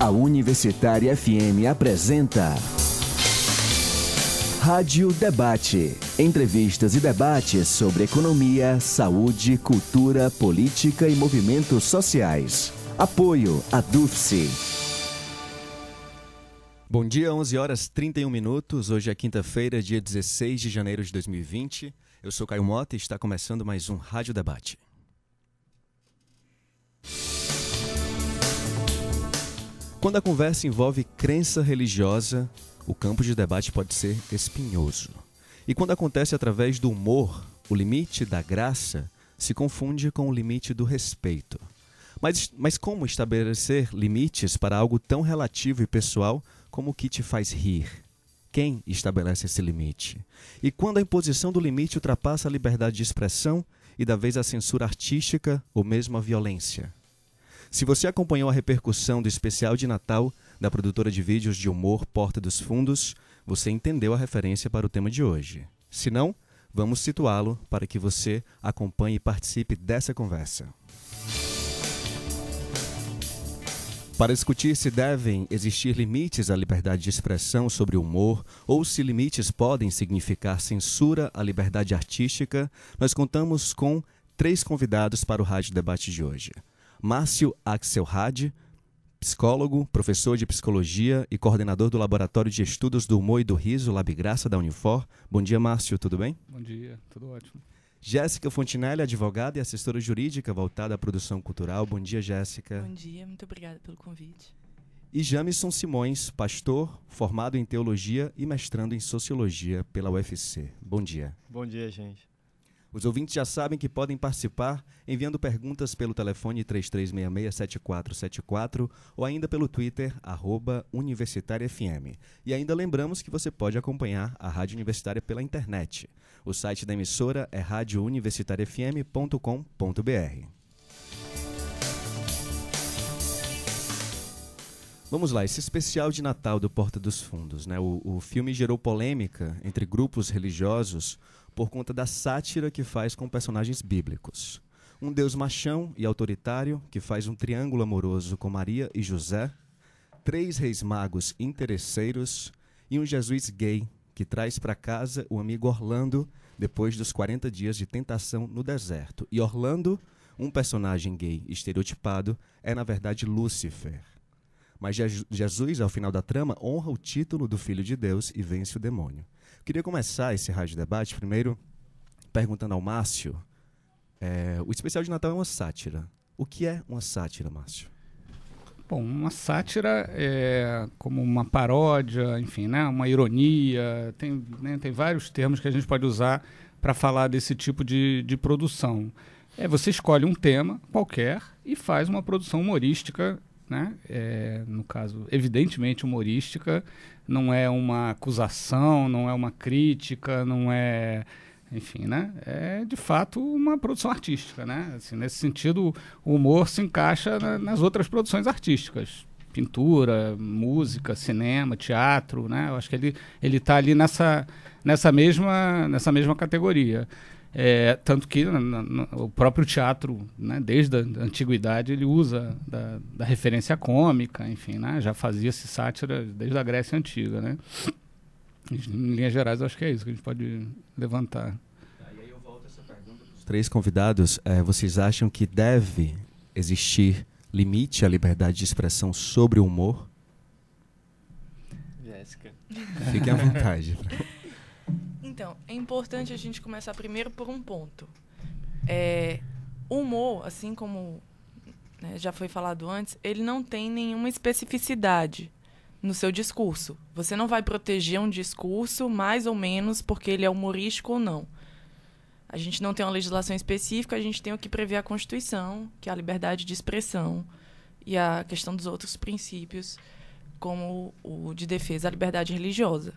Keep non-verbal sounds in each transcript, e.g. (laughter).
A Universitária FM apresenta Rádio Debate. Entrevistas e debates sobre economia, saúde, cultura, política e movimentos sociais. Apoio a DUFSE. Bom dia, 11 horas 31 minutos. Hoje é quinta-feira, dia 16 de janeiro de 2020. Eu sou Caio Mota e está começando mais um Rádio Debate. Quando a conversa envolve crença religiosa, o campo de debate pode ser espinhoso. E quando acontece através do humor, o limite da graça se confunde com o limite do respeito. Mas, mas como estabelecer limites para algo tão relativo e pessoal como o que te faz rir? Quem estabelece esse limite? E quando a imposição do limite ultrapassa a liberdade de expressão e da vez a censura artística ou mesmo a violência? Se você acompanhou a repercussão do especial de Natal da produtora de vídeos de humor Porta dos Fundos, você entendeu a referência para o tema de hoje. Se não, vamos situá-lo para que você acompanhe e participe dessa conversa. Para discutir se devem existir limites à liberdade de expressão sobre o humor ou se limites podem significar censura à liberdade artística, nós contamos com três convidados para o Rádio Debate de hoje. Márcio Axelrad, psicólogo, professor de psicologia e coordenador do Laboratório de Estudos do Humor e do Riso, Labgraça da Unifor. Bom dia, Márcio, tudo bem? Bom dia, tudo ótimo. Jéssica Fontinelli, advogada e assessora jurídica voltada à produção cultural. Bom dia, Jéssica. Bom dia, muito obrigada pelo convite. E Jamison Simões, pastor, formado em teologia e mestrando em sociologia pela UFC. Bom dia. Bom dia, gente. Os ouvintes já sabem que podem participar enviando perguntas pelo telefone 3366-7474 ou ainda pelo Twitter, arroba FM. E ainda lembramos que você pode acompanhar a Rádio Universitária pela internet. O site da emissora é radiouniversitariafm.com.br. Vamos lá, esse especial de Natal do Porta dos Fundos. Né? O, o filme gerou polêmica entre grupos religiosos por conta da sátira que faz com personagens bíblicos. Um Deus machão e autoritário que faz um triângulo amoroso com Maria e José, três reis magos interesseiros e um Jesus gay que traz para casa o amigo Orlando depois dos 40 dias de tentação no deserto. E Orlando, um personagem gay estereotipado, é na verdade Lúcifer. Mas Jesus, ao final da trama, honra o título do Filho de Deus e vence o demônio. Queria começar esse rádio debate primeiro perguntando ao Márcio. É, o especial de Natal é uma sátira. O que é uma sátira, Márcio? Bom, uma sátira é como uma paródia, enfim, né? uma ironia. Tem, né? tem vários termos que a gente pode usar para falar desse tipo de, de produção. É, você escolhe um tema qualquer e faz uma produção humorística, né? É, no caso, evidentemente humorística, não é uma acusação, não é uma crítica, não é enfim, né? É de fato uma produção artística, né? Assim, nesse sentido, o humor se encaixa na, nas outras produções artísticas, pintura, música, cinema, teatro, né? Eu acho que ele ele está ali nessa nessa mesma nessa mesma categoria. É, tanto que na, na, o próprio teatro, né, desde a antiguidade, ele usa da, da referência cômica, enfim, né, já fazia-se sátira desde a Grécia Antiga. Né? Em linhas gerais, acho que é isso que a gente pode levantar. E aí eu volto essa pergunta para os três convidados. É, vocês acham que deve existir limite à liberdade de expressão sobre o humor? Jéssica. Fiquem à vontade. (laughs) Então, é importante a gente começar primeiro por um ponto. É, o humor, assim como né, já foi falado antes, ele não tem nenhuma especificidade no seu discurso. Você não vai proteger um discurso mais ou menos porque ele é humorístico ou não. A gente não tem uma legislação específica, a gente tem o que prevê a Constituição, que é a liberdade de expressão e a questão dos outros princípios, como o de defesa à liberdade religiosa.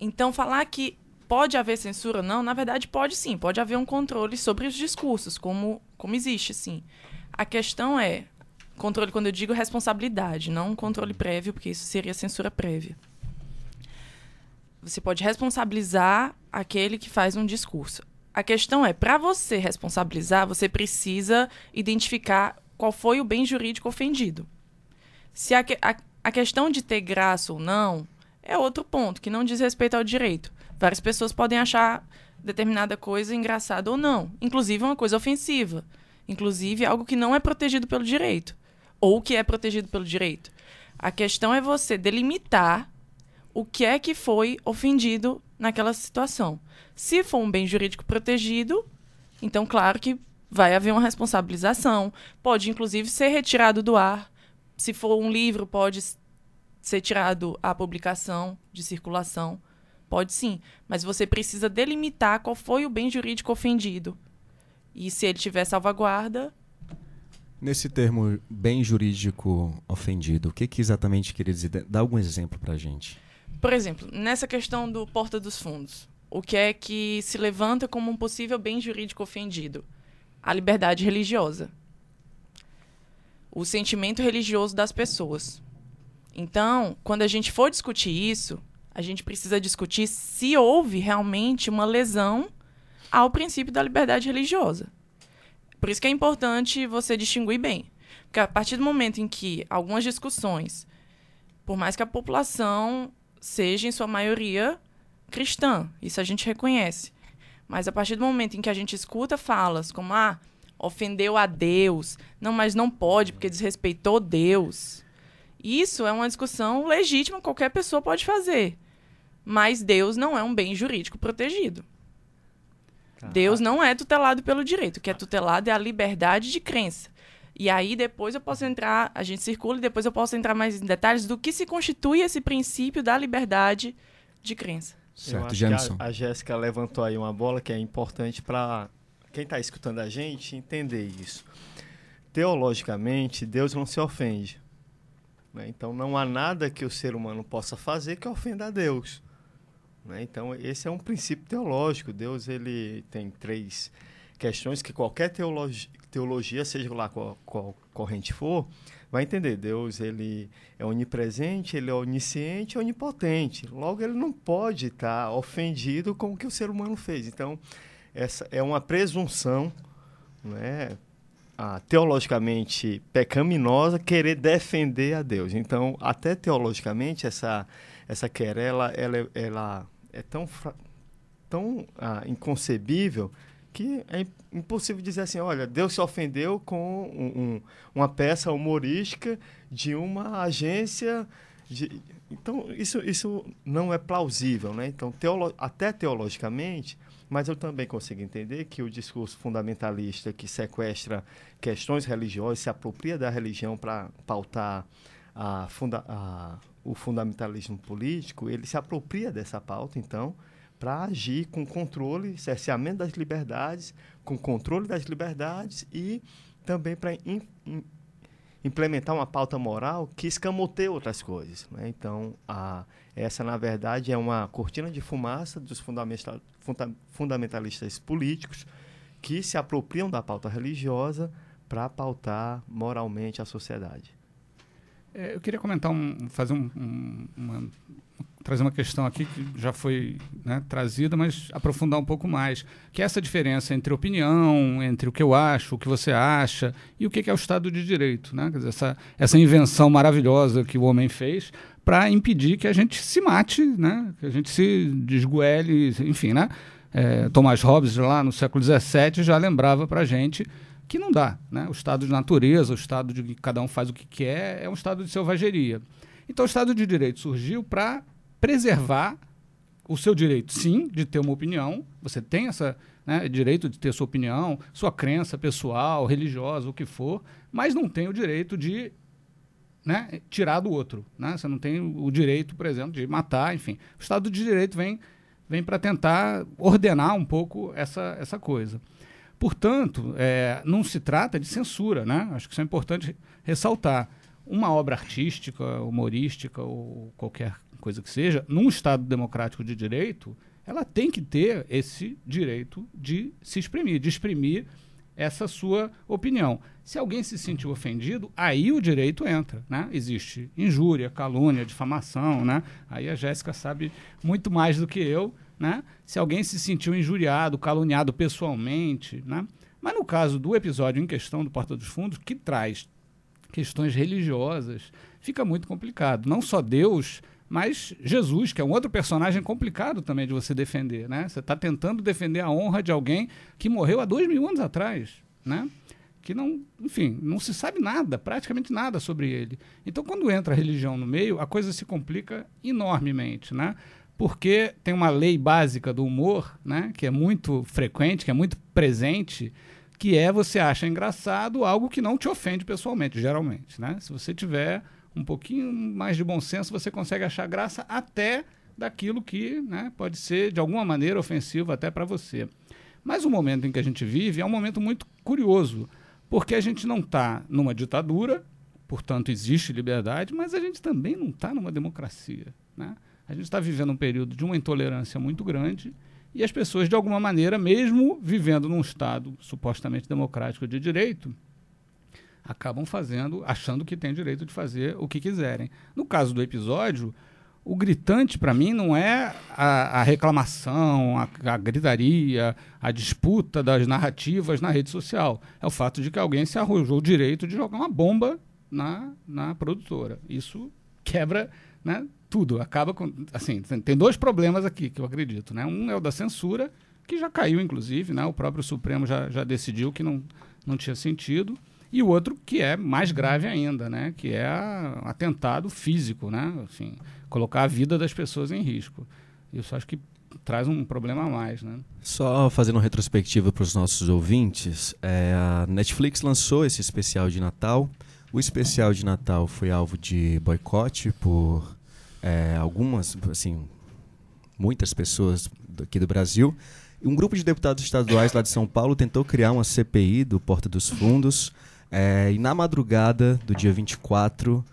Então, falar que pode haver censura ou não, na verdade, pode sim. Pode haver um controle sobre os discursos, como, como existe, sim. A questão é controle quando eu digo responsabilidade, não um controle prévio, porque isso seria censura prévia. Você pode responsabilizar aquele que faz um discurso. A questão é, para você responsabilizar, você precisa identificar qual foi o bem jurídico ofendido. Se a, a, a questão de ter graça ou não é outro ponto, que não diz respeito ao direito. Várias pessoas podem achar determinada coisa engraçada ou não, inclusive uma coisa ofensiva, inclusive algo que não é protegido pelo direito, ou que é protegido pelo direito. A questão é você delimitar o que é que foi ofendido naquela situação. Se for um bem jurídico protegido, então, claro que vai haver uma responsabilização. Pode, inclusive, ser retirado do ar. Se for um livro, pode ser tirado a publicação de circulação. Pode sim. Mas você precisa delimitar qual foi o bem jurídico ofendido. E se ele tiver salvaguarda. Nesse termo bem jurídico ofendido, o que, que exatamente queria dizer? Dá algum exemplo para a gente. Por exemplo, nessa questão do Porta dos Fundos, o que é que se levanta como um possível bem jurídico ofendido? A liberdade religiosa. O sentimento religioso das pessoas. Então, quando a gente for discutir isso, a gente precisa discutir se houve realmente uma lesão ao princípio da liberdade religiosa. Por isso que é importante você distinguir bem. Porque a partir do momento em que algumas discussões, por mais que a população seja, em sua maioria, cristã, isso a gente reconhece. Mas a partir do momento em que a gente escuta falas como, ah, ofendeu a Deus, não, mas não pode porque desrespeitou Deus. Isso é uma discussão legítima, qualquer pessoa pode fazer. Mas Deus não é um bem jurídico protegido. Tá. Deus não é tutelado pelo direito. O que é tutelado é a liberdade de crença. E aí depois eu posso entrar, a gente circula e depois eu posso entrar mais em detalhes do que se constitui esse princípio da liberdade de crença. Certo, Jameson. A, a Jéssica levantou aí uma bola que é importante para quem está escutando a gente entender isso. Teologicamente, Deus não se ofende. Né? Então não há nada que o ser humano possa fazer que ofenda a Deus. Né? Então esse é um princípio teológico. Deus ele tem três questões que qualquer teologia, teologia seja lá qual, qual corrente for, vai entender. Deus ele é onipresente, ele é onisciente, onipotente. Logo ele não pode estar ofendido com o que o ser humano fez. Então essa é uma presunção, né? Ah, teologicamente pecaminosa querer defender a Deus. Então, até teologicamente essa essa querela ela, ela é tão tão ah, inconcebível que é impossível dizer assim, olha, Deus se ofendeu com um, um, uma peça humorística de uma agência de... Então, isso, isso não é plausível, né? Então, teolo... até teologicamente, mas eu também consigo entender que o discurso fundamentalista que sequestra questões religiosas, se apropria da religião para pautar a funda... a... o fundamentalismo político, ele se apropria dessa pauta, então, para agir com controle, cerceamento das liberdades, com controle das liberdades e também para implementar uma pauta moral que escamoteia outras coisas. Né? Então, a, essa, na verdade, é uma cortina de fumaça dos fundamental, funda, fundamentalistas políticos que se apropriam da pauta religiosa para pautar moralmente a sociedade. É, eu queria comentar, um, fazer um, um, uma trazer uma questão aqui que já foi né, trazida, mas aprofundar um pouco mais, que é essa diferença entre opinião, entre o que eu acho, o que você acha e o que é o Estado de Direito, né? Dizer, essa, essa invenção maravilhosa que o homem fez para impedir que a gente se mate, né? Que a gente se desgoele, enfim, né? É, Thomas Hobbes lá no século XVII já lembrava para a gente que não dá, né? O estado de natureza, o estado de que cada um faz o que quer, é um estado de selvageria. Então, o Estado de Direito surgiu para preservar o seu direito, sim, de ter uma opinião. Você tem essa né, direito de ter sua opinião, sua crença pessoal, religiosa, o que for, mas não tem o direito de né, tirar do outro. Né? Você não tem o direito, por exemplo, de matar, enfim. O Estado de Direito vem, vem para tentar ordenar um pouco essa, essa coisa. Portanto, é, não se trata de censura, né? Acho que isso é importante ressaltar. Uma obra artística, humorística ou qualquer coisa que seja, num Estado democrático de direito, ela tem que ter esse direito de se exprimir, de exprimir essa sua opinião. Se alguém se sentiu ofendido, aí o direito entra, né? Existe injúria, calúnia, difamação, né? Aí a Jéssica sabe muito mais do que eu, né? Se alguém se sentiu injuriado, caluniado pessoalmente, né? Mas no caso do episódio em questão do Porta dos Fundos, que traz questões religiosas, fica muito complicado. Não só Deus, mas Jesus, que é um outro personagem complicado também de você defender. Né? Você está tentando defender a honra de alguém que morreu há dois mil anos atrás. Né? que não, enfim, não se sabe nada, praticamente nada sobre ele. Então, quando entra a religião no meio, a coisa se complica enormemente, né? Porque tem uma lei básica do humor, né, que é muito frequente, que é muito presente, que é você acha engraçado algo que não te ofende pessoalmente, geralmente, né? Se você tiver um pouquinho mais de bom senso, você consegue achar graça até daquilo que, né, pode ser de alguma maneira ofensivo até para você. Mas o momento em que a gente vive é um momento muito curioso, porque a gente não está numa ditadura, portanto existe liberdade, mas a gente também não está numa democracia. Né? A gente está vivendo um período de uma intolerância muito grande e as pessoas, de alguma maneira, mesmo vivendo num Estado supostamente democrático de direito, acabam fazendo, achando que têm direito de fazer o que quiserem. No caso do episódio, o gritante, para mim, não é a, a reclamação, a, a, gritaria, a disputa das narrativas na rede social. É o fato de que alguém se arrojou o direito de jogar uma bomba na, na produtora. Isso quebra né, tudo. Acaba com. Assim, tem dois problemas aqui que eu acredito. Né? Um é o da censura, que já caiu, inclusive. Né? O próprio Supremo já, já decidiu que não, não tinha sentido. E o outro que é mais grave ainda, né? que é atentado físico. Né? Assim, colocar a vida das pessoas em risco. Isso acho que traz um problema a mais, né? Só fazendo uma retrospectiva para os nossos ouvintes, é, a Netflix lançou esse especial de Natal. O especial de Natal foi alvo de boicote por é, algumas, assim, muitas pessoas aqui do Brasil. Um grupo de deputados estaduais lá de São Paulo tentou criar uma CPI do Porta dos Fundos. É, e na madrugada do dia 24,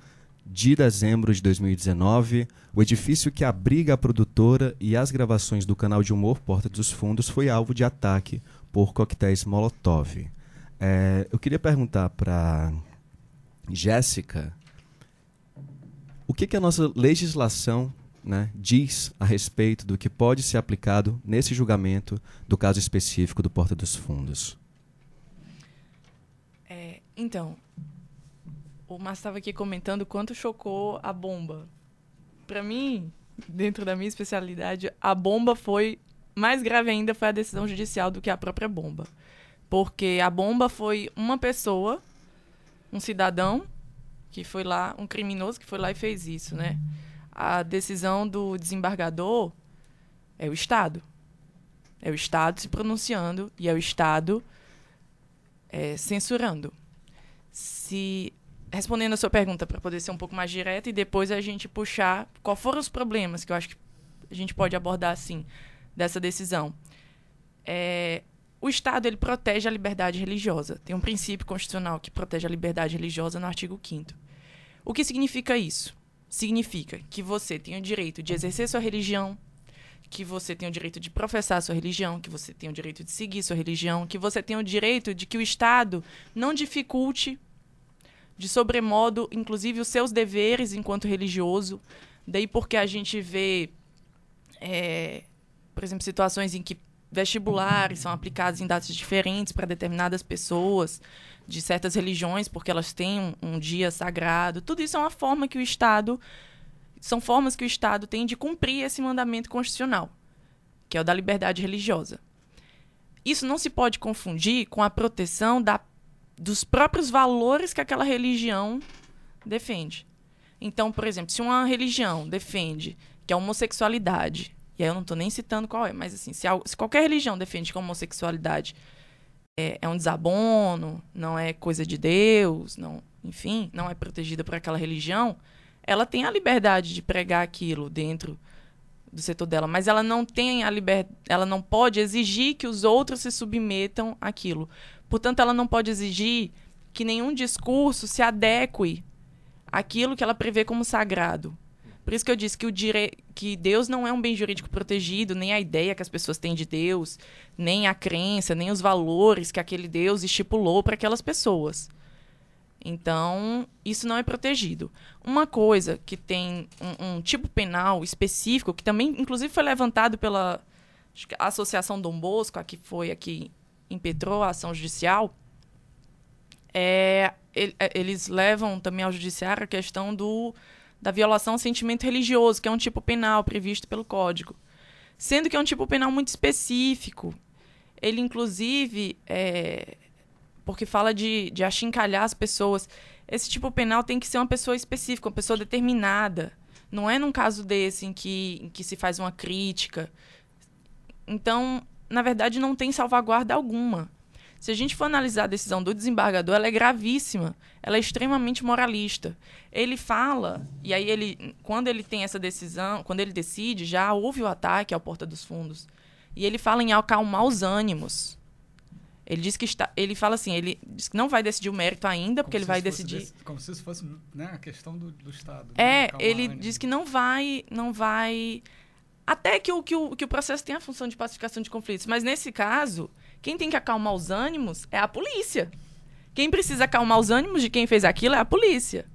de dezembro de 2019, o edifício que abriga a produtora e as gravações do canal de humor Porta dos Fundos foi alvo de ataque por coquetéis Molotov. É, eu queria perguntar para Jéssica o que, que a nossa legislação né, diz a respeito do que pode ser aplicado nesse julgamento do caso específico do Porta dos Fundos. Então, o Márcio estava aqui comentando quanto chocou a bomba. Para mim, dentro da minha especialidade, a bomba foi mais grave ainda foi a decisão judicial do que a própria bomba. Porque a bomba foi uma pessoa, um cidadão que foi lá, um criminoso que foi lá e fez isso, né? A decisão do desembargador é o Estado. É o Estado se pronunciando e é o Estado é, censurando. Se respondendo a sua pergunta para poder ser um pouco mais direta e depois a gente puxar qual foram os problemas que eu acho que a gente pode abordar assim dessa decisão. É, o Estado ele protege a liberdade religiosa. Tem um princípio constitucional que protege a liberdade religiosa no artigo 5 O que significa isso? Significa que você tem o direito de exercer sua religião, que você tem o direito de professar sua religião, que você tem o direito de seguir sua religião, que você tem o direito de que o Estado não dificulte de sobremodo, inclusive, os seus deveres enquanto religioso. Daí porque a gente vê, é, por exemplo, situações em que vestibulares são aplicados em datas diferentes para determinadas pessoas de certas religiões, porque elas têm um, um, dia sagrado. Tudo isso é uma forma que o Estado. São formas que o Estado tem de cumprir esse mandamento constitucional, que é o da liberdade religiosa. Isso não se pode confundir com a proteção da dos próprios valores que aquela religião defende. Então, por exemplo, se uma religião defende que a homossexualidade, e aí eu não estou nem citando qual é, mas assim, se, se, qualquer religião defende que a homossexualidade é, é, um desabono, não é coisa de Deus, não, enfim, não é protegida por aquela religião, ela tem a liberdade de pregar aquilo dentro do setor dela, mas ela não tem a liberdade, ela não pode exigir que os outros se submetam àquilo. Portanto, ela não pode exigir que nenhum discurso se adeque àquilo que ela prevê como sagrado. Por isso que eu disse que, o dire... que Deus não é um bem jurídico protegido, nem a ideia que as pessoas têm de Deus, nem a crença, nem os valores que aquele Deus estipulou para aquelas pessoas. Então, isso não é protegido. Uma coisa que tem um, um, tipo penal específico, que também, inclusive, foi levantado pela Associação Dom Bosco, a que foi aqui impetrou a ação judicial, é ele, é, eles levam também ao judiciário a questão do, da violação ao sentimento religioso, que é um tipo penal previsto pelo Código. Sendo que é um tipo penal muito específico. Ele, inclusive, é, porque fala de, de achincalhar as pessoas. Esse tipo penal tem que ser uma pessoa específica, uma pessoa determinada. Não é num caso desse em que, em que se faz uma crítica. Então, na verdade, não tem salvaguarda alguma. Se a gente for analisar a decisão do desembargador, ela é gravíssima, ela é extremamente moralista. Ele fala, e aí ele, quando ele tem essa decisão, quando ele decide, já houve o ataque à porta dos fundos. E ele fala em acalmar os ânimos. Ele diz que está, ele fala assim, ele diz que não vai decidir o mérito ainda, porque ele vai decidir. Desse, como se isso fosse né, a questão do, do Estado. Né? É, ele diz que não vai, não vai até que o, que, o, que o processo tem a função de pacificação de conflitos. Mas nesse caso, quem tem que acalmar os ânimos é a polícia. Quem precisa acalmar os ânimos de quem fez aquilo é a polícia.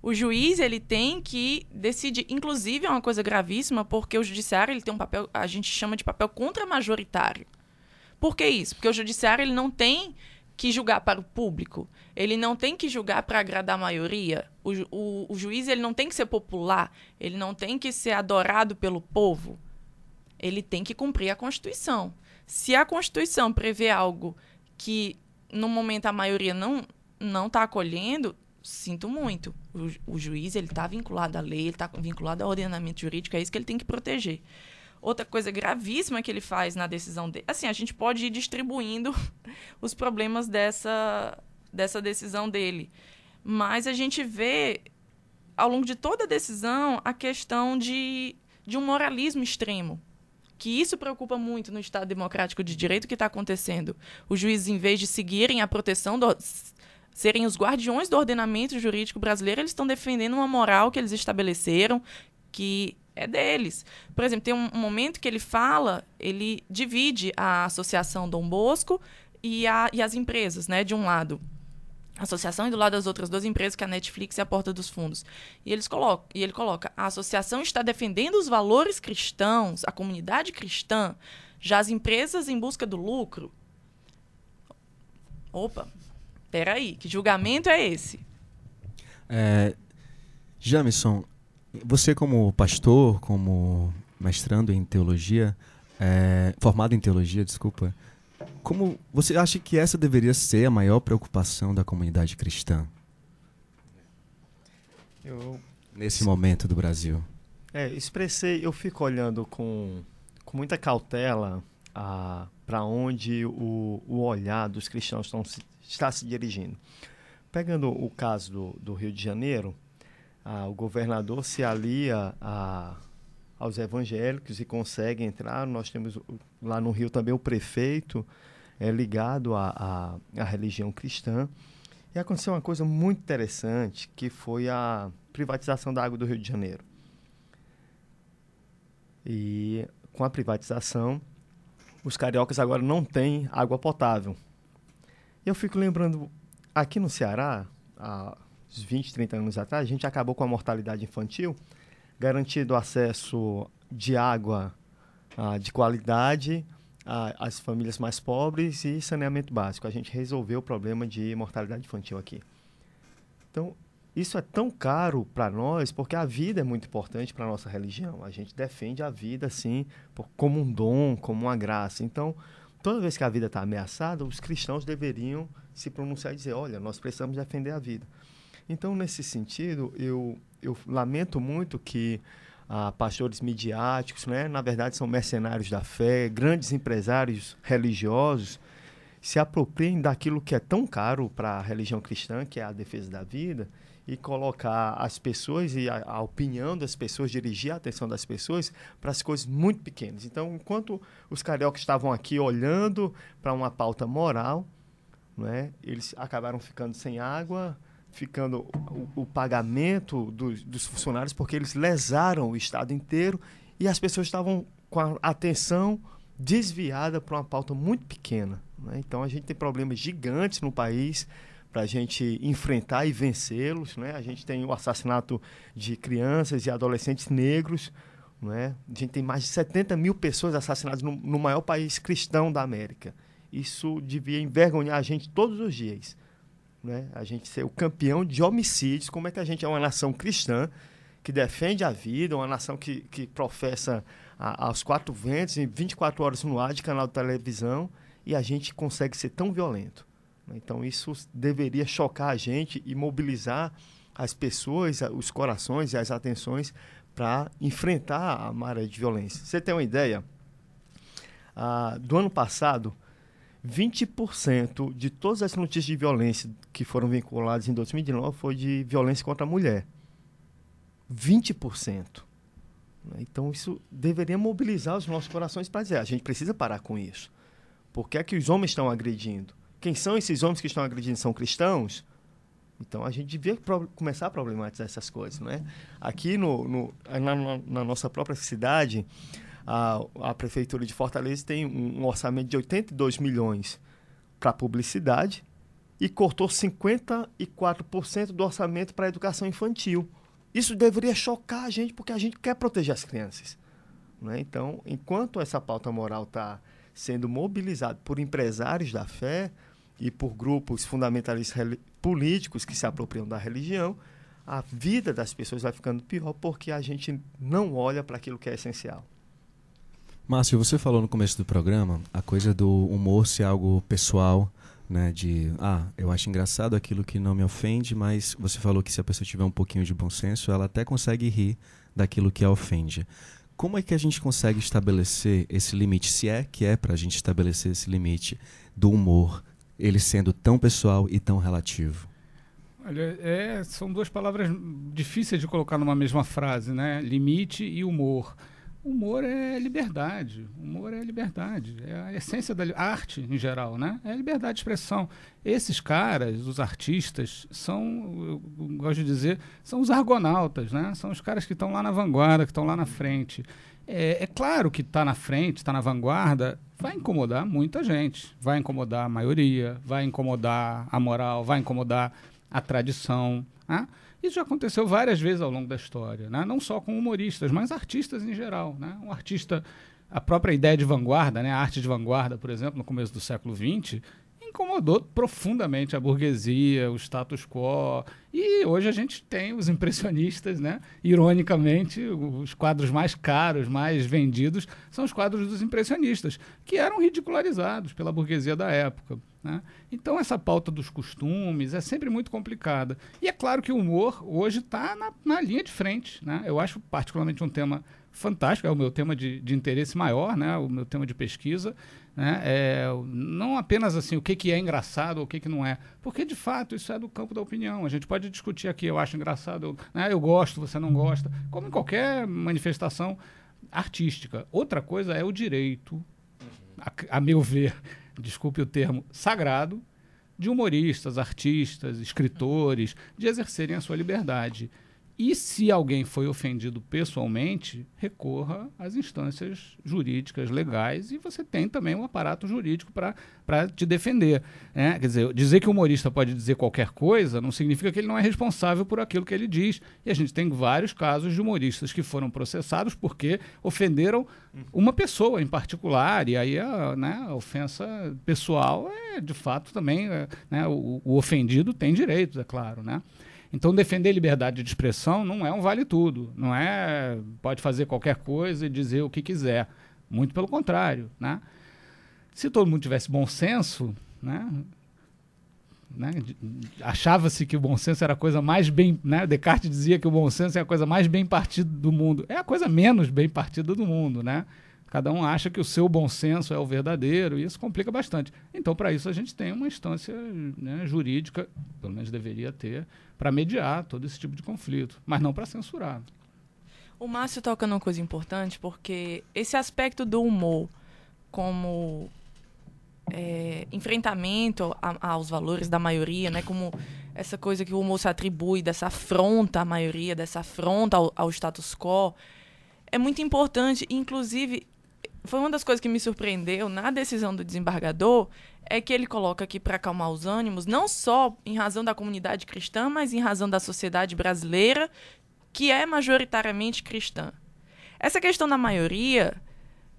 O juiz ele tem que decidir, inclusive é uma coisa gravíssima, porque o judiciário ele tem um papel, a gente chama de papel contra-majoritário. Por que isso? Porque o judiciário ele não tem que julgar para o público. Ele não tem que julgar para agradar a maioria. O, o, o, juiz ele não tem que ser popular. Ele não tem que ser adorado pelo povo. Ele tem que cumprir a Constituição. Se a Constituição prevê algo que no momento a maioria não não está acolhendo, sinto muito. O, o juiz ele está vinculado à lei, ele está vinculado ao ordenamento jurídico, é isso que ele tem que proteger. Outra coisa gravíssima que ele faz na decisão dele. Assim, a gente pode ir distribuindo (laughs) os problemas dessa, dessa decisão dele. Mas a gente vê, ao longo de toda a decisão, a questão de, de um moralismo extremo que isso preocupa muito no Estado Democrático de Direito que está acontecendo. Os juízes, em vez de seguirem a proteção, do, serem os guardiões do ordenamento jurídico brasileiro, eles estão defendendo uma moral que eles estabeleceram, que é deles. Por exemplo, tem um, momento que ele fala, ele divide a Associação Dom Bosco e, a, e as empresas, né, de um lado associação e do lado das outras duas empresas, que é a Netflix e a Porta dos Fundos. E, eles colocam, e ele coloca: a associação está defendendo os valores cristãos, a comunidade cristã, já as empresas em busca do lucro. Opa, peraí, que julgamento é esse? É, Jamison, você como pastor, como mestrando em teologia, é, formado em teologia, desculpa, como você acha que essa deveria ser a maior preocupação da comunidade cristã? Eu, nesse momento do Brasil. É, expressei, eu fico olhando com, com muita cautela para onde o, o olhar dos cristãos estão, está se dirigindo. Pegando o caso do, do Rio de Janeiro, o governador se alia a, aos evangélicos e consegue entrar. Nós temos lá no Rio também o prefeito é ligado à, à, religião cristã. E aconteceu uma coisa muito interessante, que foi a privatização da água do Rio de Janeiro. E com a privatização, os cariocas agora não têm água potável. Eu fico lembrando, aqui no Ceará, uns 20, 30 anos atrás, a gente acabou com a mortalidade infantil, garantido acesso de água ah, de qualidade às famílias mais pobres e saneamento básico. A gente resolveu o problema de mortalidade infantil aqui. Então, isso é tão caro para nós porque a vida é muito importante para a nossa religião. A gente defende a vida, assim, como um dom, como uma graça. Então, toda vez que a vida está ameaçada, os cristãos deveriam se pronunciar e dizer: olha, nós precisamos defender a vida. Então, nesse sentido, eu, eu lamento muito que ah, pastores midiáticos, né? na verdade são mercenários da fé, grandes empresários religiosos, se apropriem daquilo que é tão caro para a religião cristã, que é a defesa da vida, e colocar as pessoas e a, a opinião das pessoas, dirigir a atenção das pessoas para as coisas muito pequenas. Então, enquanto os cariocas estavam aqui olhando para uma pauta moral, né, eles acabaram ficando sem água, ficando o, o pagamento dos, dos funcionários porque eles lesaram o Estado inteiro e as pessoas estavam com a atenção desviada para uma pauta muito pequena. Né? Então a gente tem problemas gigantes no país para a gente enfrentar e vencê-los. Né? A gente tem o assassinato de crianças e adolescentes negros. Né? A gente tem mais de 70 mil pessoas assassinadas no, no maior país cristão da América. Isso devia envergonhar a gente todos os dias. Né? A gente ser o campeão de homicídios, como é que a gente é uma nação cristã que defende a vida, uma nação que, que professa a, aos quatro ventos, em 24 horas no ar de canal de televisão, e a gente consegue ser tão violento. Né? Então isso deveria chocar a gente e mobilizar as pessoas, os corações e as atenções para enfrentar a maré de violência. Você tem uma ideia? Ah, do ano passado, 20% de todas as notícias de violência que foram vinculadas em 2019 foi de violência contra a mulher. 20%. Né? Então, isso deveria mobilizar os nossos corações para dizer: a gente precisa parar com isso. Por que é que os homens estão agredindo? Quem são esses homens que estão agredindo? São cristãos? Então, a gente devia começar a problematizar essas coisas. Né? Aqui no, no na, na nossa própria cidade, a, a Prefeitura de Fortaleza tem um, um orçamento de 82 milhões para publicidade e cortou 54% do orçamento para a educação infantil. Isso deveria chocar a gente, porque a gente quer proteger as crianças. Né? Então, enquanto essa pauta moral está sendo mobilizada por empresários da fé e por grupos fundamentalistas políticos que se apropriam da religião, a vida das pessoas vai ficando pior porque a gente não olha para aquilo que é essencial. Márcio, você falou no começo do programa a coisa do humor ser algo pessoal, né? De, ah, eu acho engraçado aquilo que não me ofende, mas você falou que se a pessoa tiver um pouquinho de bom senso, ela até consegue rir daquilo que a ofende. Como é que a gente consegue estabelecer esse limite? Se é que é para a gente estabelecer esse limite do humor, ele sendo tão pessoal e tão relativo? Olha, é, são duas palavras difíceis de colocar numa mesma frase, né? Limite e humor. Humor é liberdade. Humor é liberdade. É a essência da arte em geral, né? É liberdade de expressão. Esses caras, os artistas, são, eu gosto de dizer, são os argonautas, né? São os caras que estão lá na vanguarda, que estão lá na frente. É, é claro que está na frente, está na vanguarda, vai incomodar muita gente. Vai incomodar a maioria, vai incomodar a moral, vai incomodar a tradição. Né? Isso já aconteceu várias vezes ao longo da história, né? não só com humoristas, mas artistas em geral. Né? Um artista, a própria ideia de vanguarda, né? a arte de vanguarda, por exemplo, no começo do século XX, incomodou profundamente a burguesia, o status quo. E hoje a gente tem os impressionistas, né? Ironicamente, os quadros mais caros, mais vendidos, são os quadros dos impressionistas, que eram ridicularizados pela burguesia da época. Né? Então, essa pauta dos costumes é sempre muito complicada. E é claro que o humor hoje está na, na, linha de frente. Né? Eu acho particularmente um tema fantástico, é o meu tema de, de interesse maior, né? o meu tema de pesquisa. Né? É, não apenas assim o que, que é engraçado ou o que, que não é, porque de fato isso é do campo da opinião. A gente pode discutir aqui, eu acho engraçado, eu, né? eu gosto, você não gosta, como em qualquer manifestação artística. Outra coisa é o direito, a, a meu ver, desculpe o termo, sagrado de humoristas, artistas, escritores, de exercerem a sua liberdade. E se alguém foi ofendido pessoalmente, recorra às instâncias jurídicas legais e você tem também um aparato jurídico para te defender. Né? Quer dizer, dizer que o humorista pode dizer qualquer coisa não significa que ele não é responsável por aquilo que ele diz. E a gente tem vários casos de humoristas que foram processados porque ofenderam uma pessoa em particular. E aí a, né, a ofensa pessoal é, de fato, também. É, né, o, o ofendido tem direitos, é claro. Né? Então, defender liberdade de expressão não é um vale tudo, não é pode fazer qualquer coisa e dizer o que quiser. Muito pelo contrário, né? Se todo mundo tivesse bom senso, né? né? Achava-se que o bom senso era a coisa mais bem. Né? Descartes dizia que o bom senso é a coisa mais bem partida do mundo. É a coisa menos bem partida do mundo, né? Cada um acha que o seu bom senso é o verdadeiro e isso complica bastante. Então, para isso, a gente tem uma instância né, jurídica, pelo menos deveria ter, para mediar todo esse tipo de conflito, mas não para censurar. O Márcio toca numa coisa importante, porque esse aspecto do humor como é, enfrentamento a, aos valores da maioria, né, como essa coisa que o humor se atribui dessa afronta à maioria, dessa afronta ao, ao status quo, é muito importante, inclusive foi uma das coisas que me surpreendeu na decisão do desembargador é que ele coloca aqui para acalmar os ânimos, não só em razão da comunidade cristã, mas em razão da sociedade brasileira, que é majoritariamente cristã. Essa questão da maioria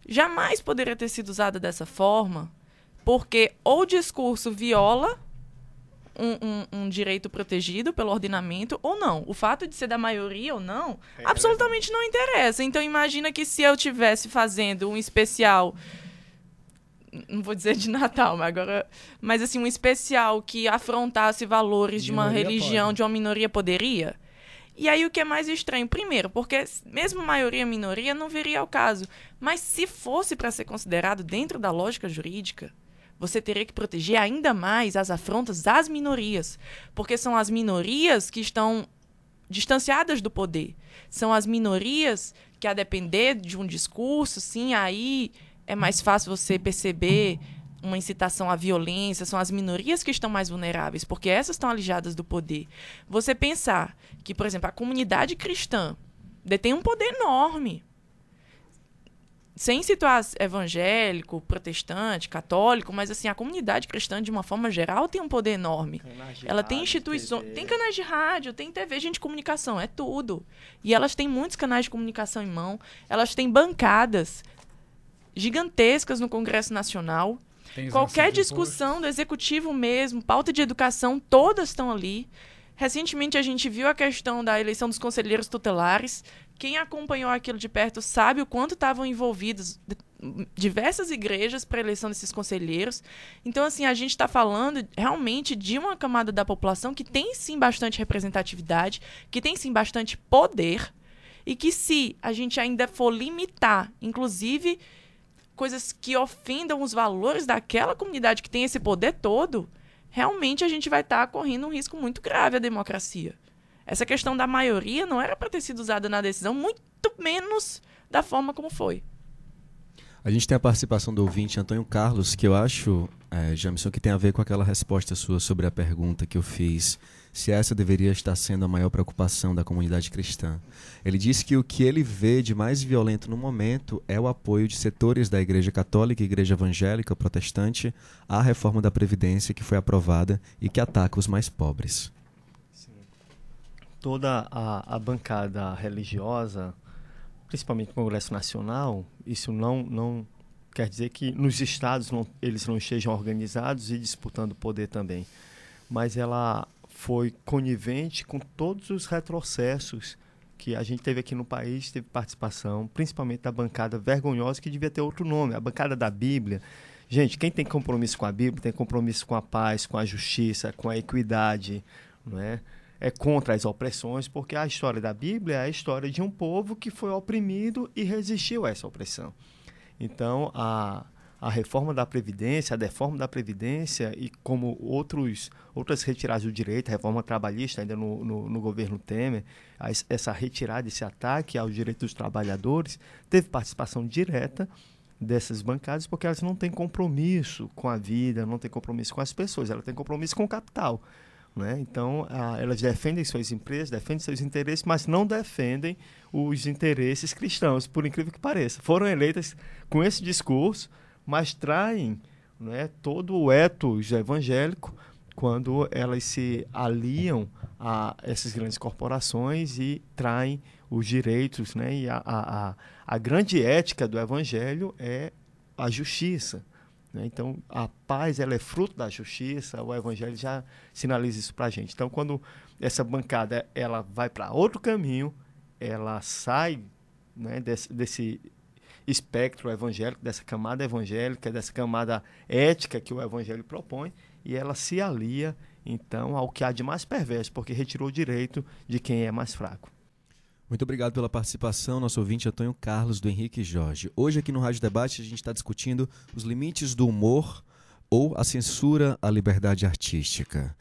jamais poderia ter sido usada dessa forma, porque ou o discurso viola um, um, um, direito protegido pelo ordenamento ou não. O fato de ser da maioria ou não, É absolutamente não interessa. Então imagina que se eu tivesse fazendo um especial não vou dizer de Natal, mas agora, mas assim um especial que afrontasse valores de uma religião, pode. de uma minoria poderia. E aí o que é mais estranho, primeiro, porque mesmo maioria minoria não viria ao caso, mas se fosse para ser considerado dentro da lógica jurídica, você teria que proteger ainda mais as afrontas às minorias, porque são as minorias que estão distanciadas do poder. São as minorias que, a depender de um discurso, sim, aí é mais fácil você perceber uma incitação à violência, são as minorias que estão mais vulneráveis, porque essas estão alijadas do poder. Você pensar que, por exemplo, a comunidade cristã detém um poder enorme. Sem situar evangélico, protestante, católico, mas assim, a comunidade cristã, de uma forma geral, tem um poder enorme. Ela tem instituições, tem canais de rádio, tem TV, gente de comunicação, é tudo. E elas têm muitos canais de comunicação em mão, elas têm bancadas gigantescas no Congresso Nacional. Tem Qualquer discussão do executivo mesmo, pauta de educação, todas estão ali. Recentemente a gente viu a questão da eleição dos conselheiros tutelares. Quem acompanhou aquilo de perto sabe o quanto estavam envolvidos diversas igrejas para eleição desses conselheiros. Então, assim, a gente está falando realmente de uma camada da população que tem sim bastante representatividade, que tem sim bastante poder, e que se a gente ainda for limitar, inclusive coisas que ofendam os valores daquela comunidade que tem esse poder todo, realmente a gente vai estar correndo um risco muito grave à democracia. Essa questão da maioria não era para ter sido usada na decisão, muito menos da forma como foi. A gente tem a participação do ouvinte Antônio Carlos, que eu acho, é, Jamison, que tem a ver com aquela resposta sua sobre a pergunta que eu fiz, se essa deveria estar sendo a maior preocupação da comunidade cristã. Ele disse que o que ele vê de mais violento no momento é o apoio de setores da Igreja Católica Igreja Evangélica Protestante à reforma da Previdência que foi aprovada e que ataca os mais pobres. Toda a, a bancada religiosa, principalmente o Congresso Nacional, isso não, não quer dizer que nos estados não, eles não estejam organizados e disputando poder também. Mas ela foi conivente com todos os retrocessos que a gente teve aqui no país, teve participação, principalmente da bancada vergonhosa, que devia ter outro nome, a bancada da Bíblia. Gente, quem tem compromisso com a Bíblia tem compromisso com a paz, com a justiça, com a equidade, não é? É contra as opressões, porque a história da Bíblia é a história de um povo que foi oprimido e resistiu a essa opressão. Então, a, a reforma da Previdência, a deforma da Previdência e como outros, outras retiradas do direito, a reforma trabalhista ainda no, no, no governo Temer, as- essa retirada, esse ataque aos direitos dos trabalhadores, teve participação direta dessas bancadas porque elas não têm compromisso com a vida, não têm compromisso com as pessoas, elas têm compromisso com o capital. Né? Então, ah, elas defendem suas empresas, defendem seus interesses, mas não defendem os interesses cristãos, por incrível que pareça. Foram eleitas com esse discurso, mas traem né, todo o ethos evangélico quando elas se aliam a essas grandes corporações e traem os direitos. Né? E a, a, a, a grande ética do evangelho é a justiça. Né? Então, a paz ela é fruto da justiça, o Evangelho já sinaliza isso para a gente. Então, quando essa bancada ela vai para outro caminho, ela sai né, desse, desse espectro evangélico, dessa camada evangélica, dessa camada ética que o Evangelho propõe, e ela se alia, então, ao que há de mais perverso, porque retirou o direito de quem é mais fraco. Muito obrigado pela participação, nosso ouvinte Antônio Carlos do Henrique Jorge. Hoje aqui no Rádio Debate a gente está discutindo os limites do humor ou a censura à liberdade artística.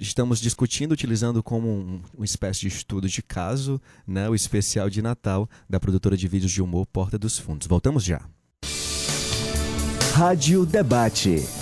Estamos discutindo, utilizando como um, uma espécie de estudo de caso, né, o especial de Natal da produtora de vídeos de humor Porta dos Fundos. Voltamos já. Rádio Debate.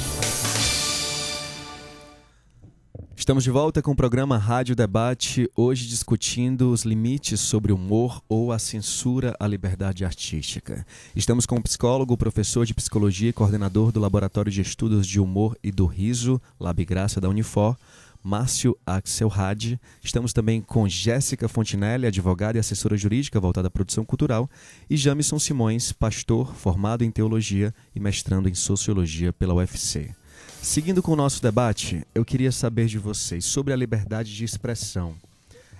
Estamos de volta com o programa Rádio Debate, hoje discutindo os limites sobre o humor ou a censura à liberdade artística. Estamos com o psicólogo, professor de psicologia e coordenador do Laboratório de Estudos de Humor e do Riso, Lab Graça da Unifor, Márcio Axel Hadi. Estamos também com Jéssica Fontinelli, advogada e assessora jurídica voltada à produção cultural, e Jamison Simões, pastor formado em teologia e mestrando em sociologia pela UFC. Seguindo com o nosso debate, eu queria saber de vocês sobre a liberdade de expressão.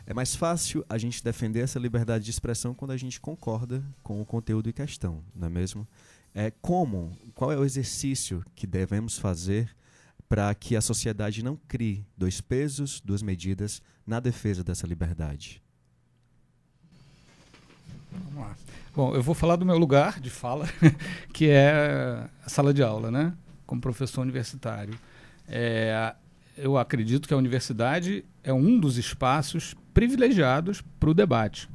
É mais fácil a gente defender essa liberdade de expressão quando a gente concorda com o conteúdo em questão, não é mesmo? É como, qual é o exercício que devemos fazer para que a sociedade não crie dois pesos, duas medidas na defesa dessa liberdade? Vamos lá. Bom, eu vou falar do meu lugar de fala, (laughs) que é a sala de aula, né? Como professor universitário. É, eu acredito que a universidade é um dos espaços privilegiados para o debate.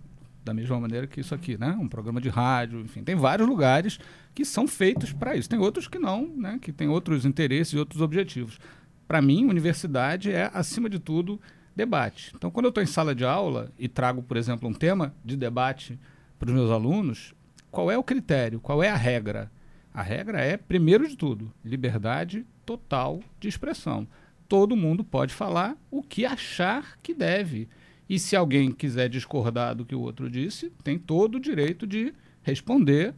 Da mesma maneira que isso aqui, né? Um programa de rádio, enfim, tem vários lugares que são feitos para isso. Tem outros que não, né? Que tem outros interesses e outros objetivos. Para mim, universidade é, acima de tudo, debate. Então, quando eu estou em sala de aula e trago, por exemplo, um tema de debate para os meus alunos, qual é o critério? Qual é a regra? A regra é, primeiro de tudo, liberdade total de expressão. Todo mundo pode falar o que achar que deve. E se alguém quiser discordar do que o outro disse, tem todo o direito de responder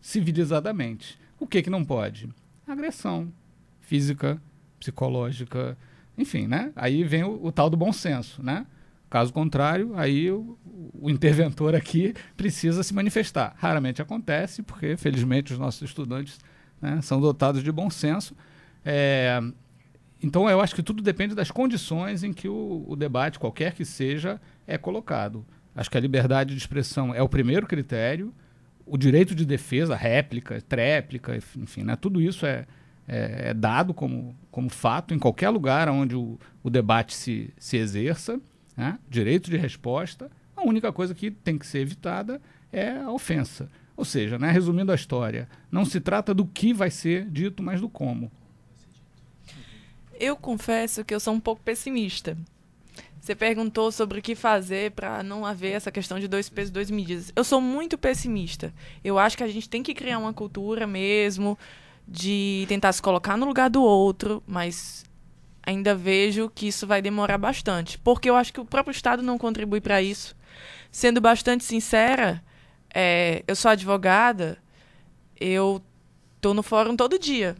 civilizadamente. O que, que não pode? Agressão física, psicológica, enfim, né? Aí vem o, o tal do bom senso, né? Caso contrário, aí o, o, interventor aqui precisa se manifestar. Raramente acontece, porque felizmente os nossos estudantes né, são dotados de bom senso. É, então, eu acho que tudo depende das condições em que o, o, debate, qualquer que seja, é colocado. Acho que a liberdade de expressão é o primeiro critério, o direito de defesa, réplica, tréplica, enfim, né, tudo isso é, é, é, dado como, como fato em qualquer lugar onde o, o debate se, se exerça. Né, direito de resposta. A única coisa que tem que ser evitada é a ofensa. Ou seja, né, resumindo a história, não se trata do que vai ser dito, mas do como. Eu confesso que eu sou um pouco pessimista. Você perguntou sobre o que fazer para não haver essa questão de dois pesos, duas medidas. Eu sou muito pessimista. Eu acho que a gente tem que criar uma cultura mesmo de tentar se colocar no lugar do outro, mas ainda vejo que isso vai demorar bastante, porque eu acho que o próprio Estado não contribui para isso. Sendo bastante sincera, é, eu sou advogada, eu tô no fórum todo dia.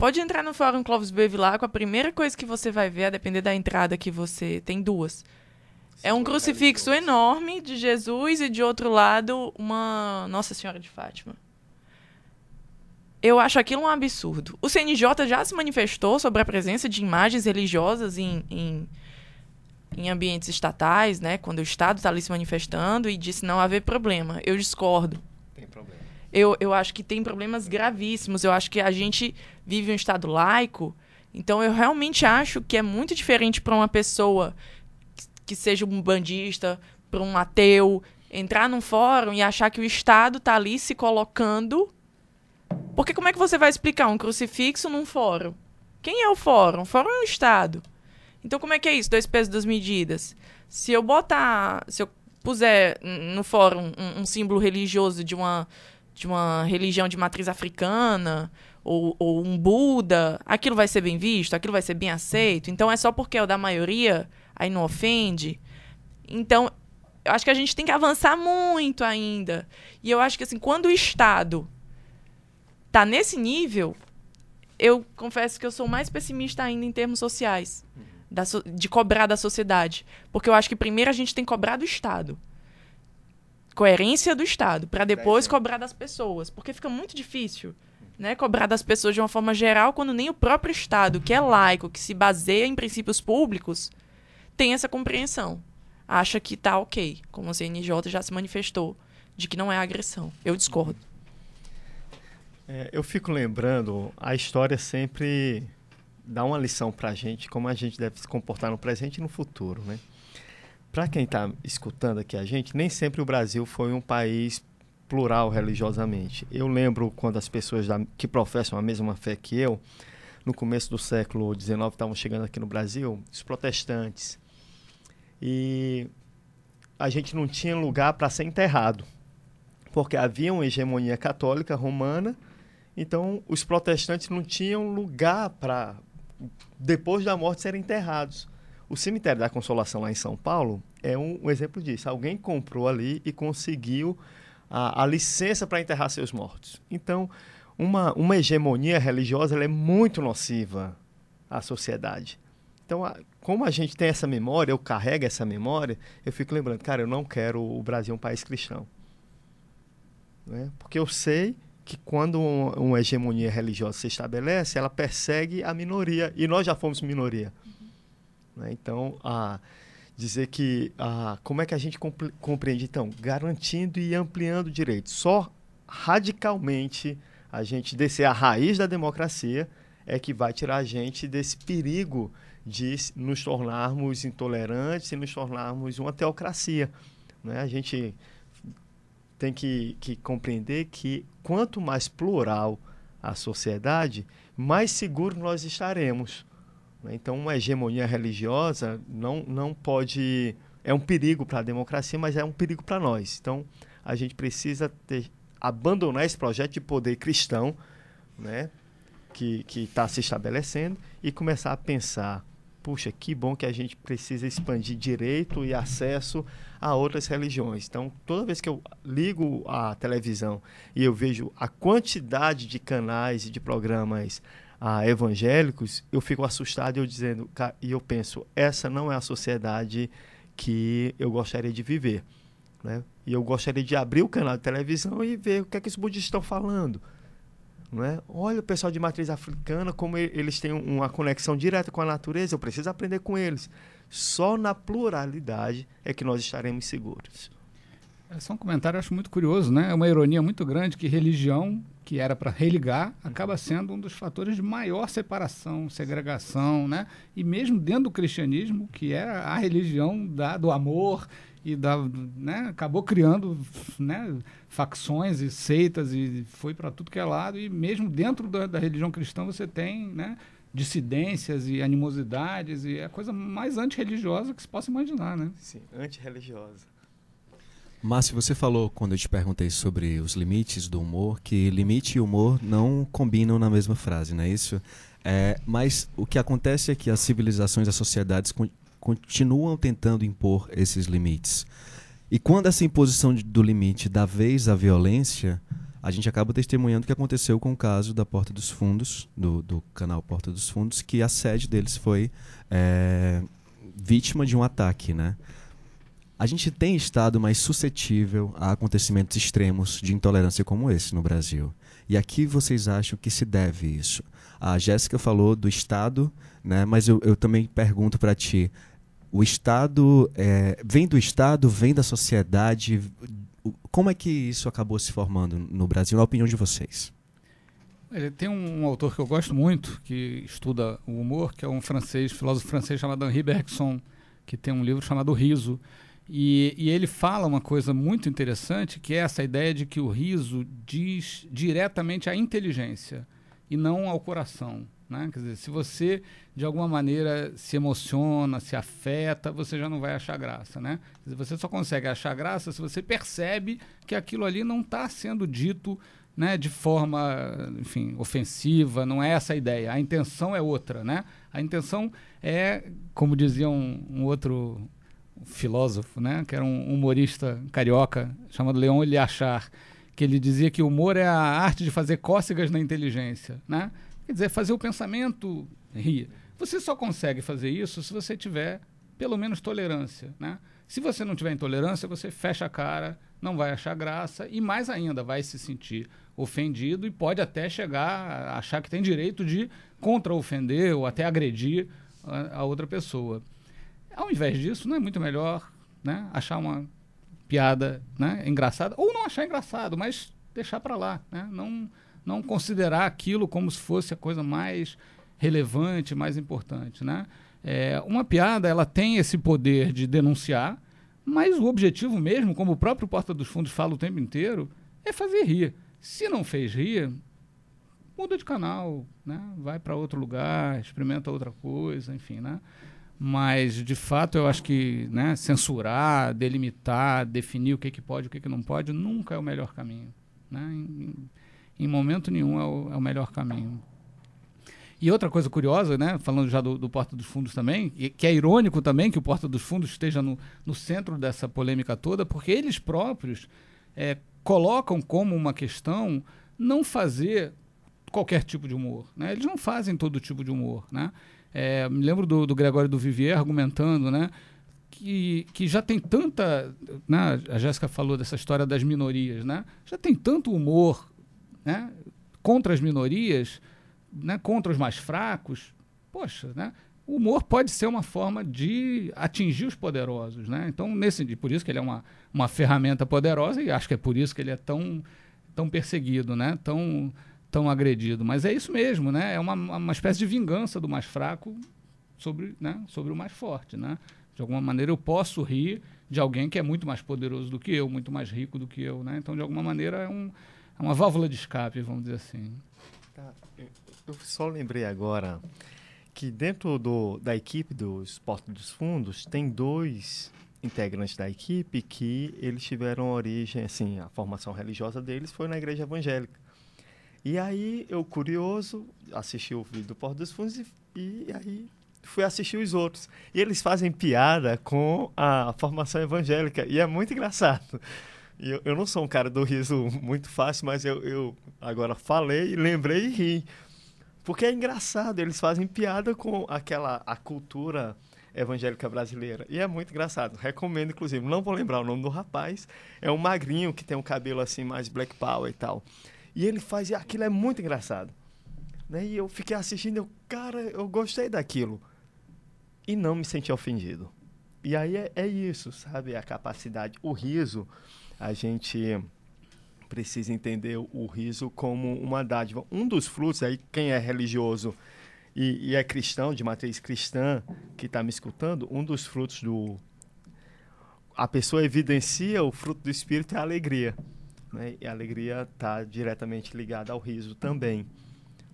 Pode entrar no Fórum Clóvis Bevilacqua, a primeira coisa que você vai ver, a depender da entrada que você... Tem duas. É um crucifixo enorme de Jesus e, de outro lado, uma Nossa Senhora de Fátima. Eu acho aquilo um absurdo. O CNJ já se manifestou sobre a presença de imagens religiosas em, em, em ambientes estatais, né? Quando o Estado está ali se manifestando e disse não haver problema. Eu discordo. Tem problema. Eu, eu acho que tem problemas gravíssimos. Eu acho que a gente vive um Estado laico. Então, eu realmente acho que é muito diferente para uma pessoa que seja um bandista, para um ateu, entrar num fórum e achar que o Estado está ali se colocando. Porque como é que você vai explicar um crucifixo num fórum? Quem é o fórum? O fórum é o Estado. Então, como é que é isso? Dois pesos, duas medidas. Se eu botar. Se eu puser no fórum um, um símbolo religioso de uma de uma religião de matriz africana ou, ou, um Buda, aquilo vai ser bem visto, aquilo vai ser bem aceito. Então é só porque é o da maioria, aí não ofende. Então, eu acho que a gente tem que avançar muito ainda. E eu acho que assim, quando o Estado tá nesse nível, eu confesso que eu sou mais pessimista ainda em termos sociais, da so de cobrar da sociedade. Porque eu acho que primeiro a gente tem que cobrar do Estado coerência do Estado, para depois cobrar das pessoas, porque fica muito difícil, né, cobrar das pessoas de uma forma geral quando nem o próprio Estado, que é laico, que se baseia em princípios públicos, tem essa compreensão. Acha que tá OK, como o CNJ já se manifestou, de que não é agressão. Eu discordo. É, eu fico lembrando, a história sempre dá uma lição para a gente, como a gente deve se comportar no presente e no futuro, né? para quem está escutando aqui a gente, nem sempre o Brasil foi um país plural religiosamente. Eu lembro quando as pessoas da, que professam a mesma fé que eu, no começo do século XIX, estavam chegando aqui no Brasil, os protestantes. E a gente não tinha lugar para ser enterrado, porque havia uma hegemonia católica romana, então os protestantes não tinham lugar para, depois da morte, serem enterrados. O cemitério da Consolação lá em São Paulo é um, um exemplo disso. Alguém comprou ali e conseguiu a, a licença para enterrar seus mortos. Então, uma, uma hegemonia religiosa é muito nociva à sociedade. Então, a, como a gente tem essa memória, eu carrego essa memória, eu fico lembrando, cara, eu não quero o Brasil um país cristão. Né? Porque eu sei que quando um, uma hegemonia religiosa se estabelece, ela persegue a minoria, e nós já fomos minoria. Uhum. Né? Então, a, dizer que a, como é que a gente compreende, então, garantindo e ampliando direitos. Só radicalmente a gente descer a raiz da democracia é que vai tirar a gente desse perigo de nos tornarmos intolerantes e nos tornarmos uma teocracia. Né? A gente tem que, que compreender que quanto mais plural a sociedade, mais seguro nós estaremos. Né? Então, uma hegemonia religiosa não, não pode. É um perigo para a democracia, mas é um perigo para nós. Então, a gente precisa ter, abandonar esse projeto de poder cristão né? que está se estabelecendo e começar a pensar puxa, que bom que a gente precisa expandir direito e acesso a outras religiões. Então, toda vez que eu ligo a televisão e eu vejo a quantidade de canais e de programas ah, evangélicos, eu fico assustado eu dizendo, e eu penso, essa não é a sociedade que eu gostaria de viver. Né? E eu gostaria de abrir o canal de televisão e ver o que é que os budistas estão falando. Não é? Olha o pessoal de matriz africana, como eles têm uma conexão direta com a natureza, eu preciso aprender com eles. Só na pluralidade é que nós estaremos seguros. É só um comentário, acho muito curioso, né? É uma ironia muito grande que religião, que era para religar, acaba sendo um dos fatores de maior separação, segregação, né? E mesmo dentro do cristianismo, que é a religião da, do amor e da, né? acabou criando né? facções e seitas e foi para tudo que é lado. E mesmo dentro da, da religião cristã você tem né? dissidências e animosidades e é a coisa mais antirreligiosa que se possa imaginar, né? Sim, antirreligiosa. Márcio, você falou quando eu te perguntei sobre os limites do humor que limite e humor não combinam na mesma frase, não é isso? É, mas o que acontece é que as civilizações, as sociedades continuam tentando impor esses limites. E quando essa imposição do limite dá vez à violência, a gente acaba testemunhando o que aconteceu com o caso da Porta dos Fundos, do, do canal Porta dos Fundos, que a sede deles foi é, vítima de um ataque, né? A gente tem estado mais suscetível a acontecimentos extremos de intolerância como esse no Brasil. E a que vocês acham que se deve isso? A Jéssica falou do Estado, né? mas eu, eu também pergunto para ti: o Estado é, vem do Estado, vem da sociedade? Como é que isso acabou se formando no Brasil, na opinião de vocês? Tem um, autor que eu gosto muito, que estuda o humor, que é um francês, filósofo francês chamado Henri Bergson, que tem um livro chamado Riso. E, e, ele fala uma coisa muito interessante, que é essa ideia de que o riso diz diretamente à inteligência e não ao coração. Né? Quer dizer, se você de alguma maneira se emociona, se afeta, você já não vai achar graça. Né? Dizer, você só consegue achar graça se você percebe que aquilo ali não está sendo dito né, de forma, enfim, ofensiva, não é essa a ideia. A intenção é outra. Né? A intenção é, como dizia um, um outro filósofo, né, que era um humorista carioca chamado Leon Eliachar, que ele dizia que o humor é a arte de fazer cócegas na inteligência, né? Quer dizer, fazer o pensamento rir. Você só consegue fazer isso se você tiver pelo menos tolerância, né? Se você não tiver intolerância, você fecha a cara, não vai achar graça e mais ainda vai se sentir ofendido e pode até chegar a achar que tem direito de contra-ofender ou até agredir a, a outra pessoa. Ao invés disso, não é muito melhor né, achar uma piada né, engraçada, ou não achar engraçado, mas deixar para lá. Né? Não, não considerar aquilo como se fosse a coisa mais relevante, mais importante. Né? É, uma piada ela tem esse poder de denunciar, mas o objetivo mesmo, como o próprio Porta dos Fundos fala o tempo inteiro, é fazer rir. Se não fez rir, muda de canal, né? vai para outro lugar, experimenta outra coisa, enfim. Né? Mas, de fato, eu acho que né, censurar, delimitar, definir o que, que pode e o que, que não pode, nunca é o melhor caminho. Né? Em momento nenhum é o, é o, melhor caminho. E outra coisa curiosa, né, falando já do, do, Porta dos Fundos também, e, que é irônico também que o Porta dos Fundos esteja no, no centro dessa polêmica toda, porque eles próprios é, colocam como uma questão não fazer qualquer tipo de humor, né? Eles não fazem todo tipo de humor, né? É, me lembro do, do Gregório do Vivier argumentando, né? Que, que já tem tanta. Né? A Jéssica falou dessa história das minorias, né? Já tem tanto humor né? contra as minorias, né? contra os mais fracos. Poxa, né? o humor pode ser uma forma de atingir os poderosos, né? Então, nesse, por isso que ele é uma, uma ferramenta poderosa e acho que é por isso que ele é tão, tão perseguido, né? Tão, tão agredido. Mas é isso mesmo, né? É uma, uma espécie de vingança do mais fraco sobre, né? sobre o mais forte, né? De alguma maneira eu posso rir de alguém que é muito mais poderoso do que eu, muito mais rico do que eu, né? Então, de alguma maneira, é, um, é uma válvula de escape, vamos dizer assim. Tá. Eu só lembrei agora que dentro do, da equipe dos Portos dos Fundos tem dois integrantes da equipe que eles tiveram origem, assim, a formação religiosa deles foi na igreja evangélica. E aí eu, curioso, assisti o vídeo do Porto dos Fundos e, e aí fui assistir os outros. E eles fazem piada com a formação evangélica e é muito engraçado. Eu, eu não sou um cara do riso (laughs) muito fácil, mas eu, eu agora falei, lembrei e ri. Porque é engraçado, eles fazem piada com aquela a cultura evangélica brasileira. E é muito engraçado. Recomendo, inclusive. Não vou lembrar o nome do rapaz. É um magrinho que tem um cabelo assim, mais black power e tal. E ele faz. Aquilo é muito engraçado. Né? E eu fiquei assistindo. Eu, cara, eu gostei daquilo. E não me senti ofendido. E aí é, é isso, sabe? A capacidade. O riso, a gente precisa entender o riso como uma dádiva. Um dos frutos, aí quem é religioso e, e é cristão, de matriz cristã, que está me escutando, um dos frutos do... A pessoa evidencia o fruto do Espírito é a alegria. Né? E a alegria está diretamente ligada ao riso também.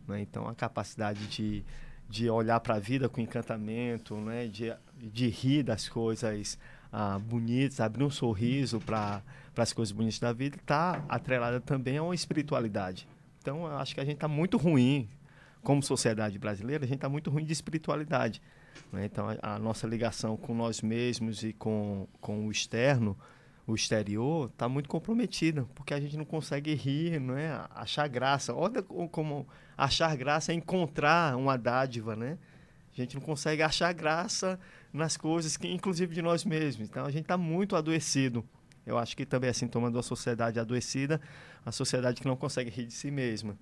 Né? Então, a capacidade de, de olhar para a vida com encantamento, né? de, de rir das coisas ah, bonitas, abrir um sorriso para as coisas bonitas da vida, está atrelada também a uma espiritualidade. Então, eu acho que a gente está muito ruim, como sociedade brasileira, a gente está muito ruim de espiritualidade. Né? Então, a, a, nossa ligação com nós mesmos e com, com o externo, o exterior, está muito comprometida, porque a gente não consegue rir, não é? achar graça. Olha como achar graça é encontrar uma dádiva, né? A gente não consegue achar graça nas coisas, que, inclusive de nós mesmos. Então a gente está muito adoecido. Eu acho que também é sintoma de uma sociedade adoecida, a sociedade que não consegue rir de si mesma.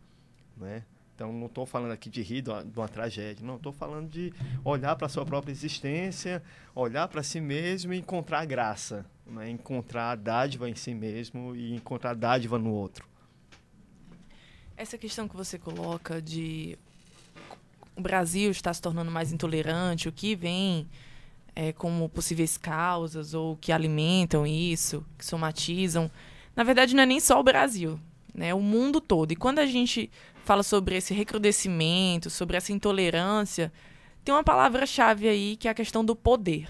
Né? Então, não estou falando aqui de rir de uma, de uma tragédia, não, estou falando de olhar para a sua própria existência, olhar para si mesmo e encontrar graça, né? encontrar dádiva em si mesmo e encontrar dádiva no outro. Essa questão que você coloca de o Brasil está se tornando mais intolerante, o que vem é, como possíveis causas ou que alimentam isso, que somatizam. Na verdade, não é nem só o Brasil, né? É o mundo todo. E quando a gente fala sobre esse recrudescimento, sobre essa intolerância, tem uma palavra-chave aí que é a questão do poder.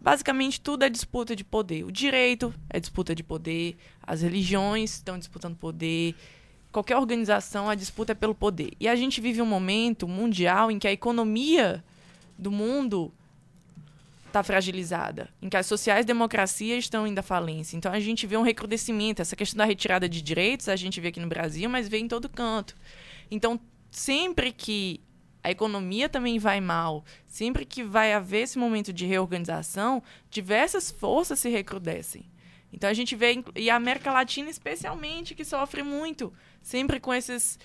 Basicamente, tudo é disputa de poder. O direito é disputa de poder, as religiões estão disputando poder, qualquer organização, a disputa é pelo poder. E a gente vive um momento mundial em que a economia do mundo está fragilizada, em que as sociais-democracias estão indo à falência. Então a gente vê um recrudescimento. Essa questão da retirada de direitos a gente vê aqui no Brasil, mas vê em todo canto. Então, sempre que a economia também vai mal, sempre que vai haver esse momento de reorganização, diversas forças se recrudescem. Então a gente vê, e a América Latina especialmente, que sofre muito, sempre com esses.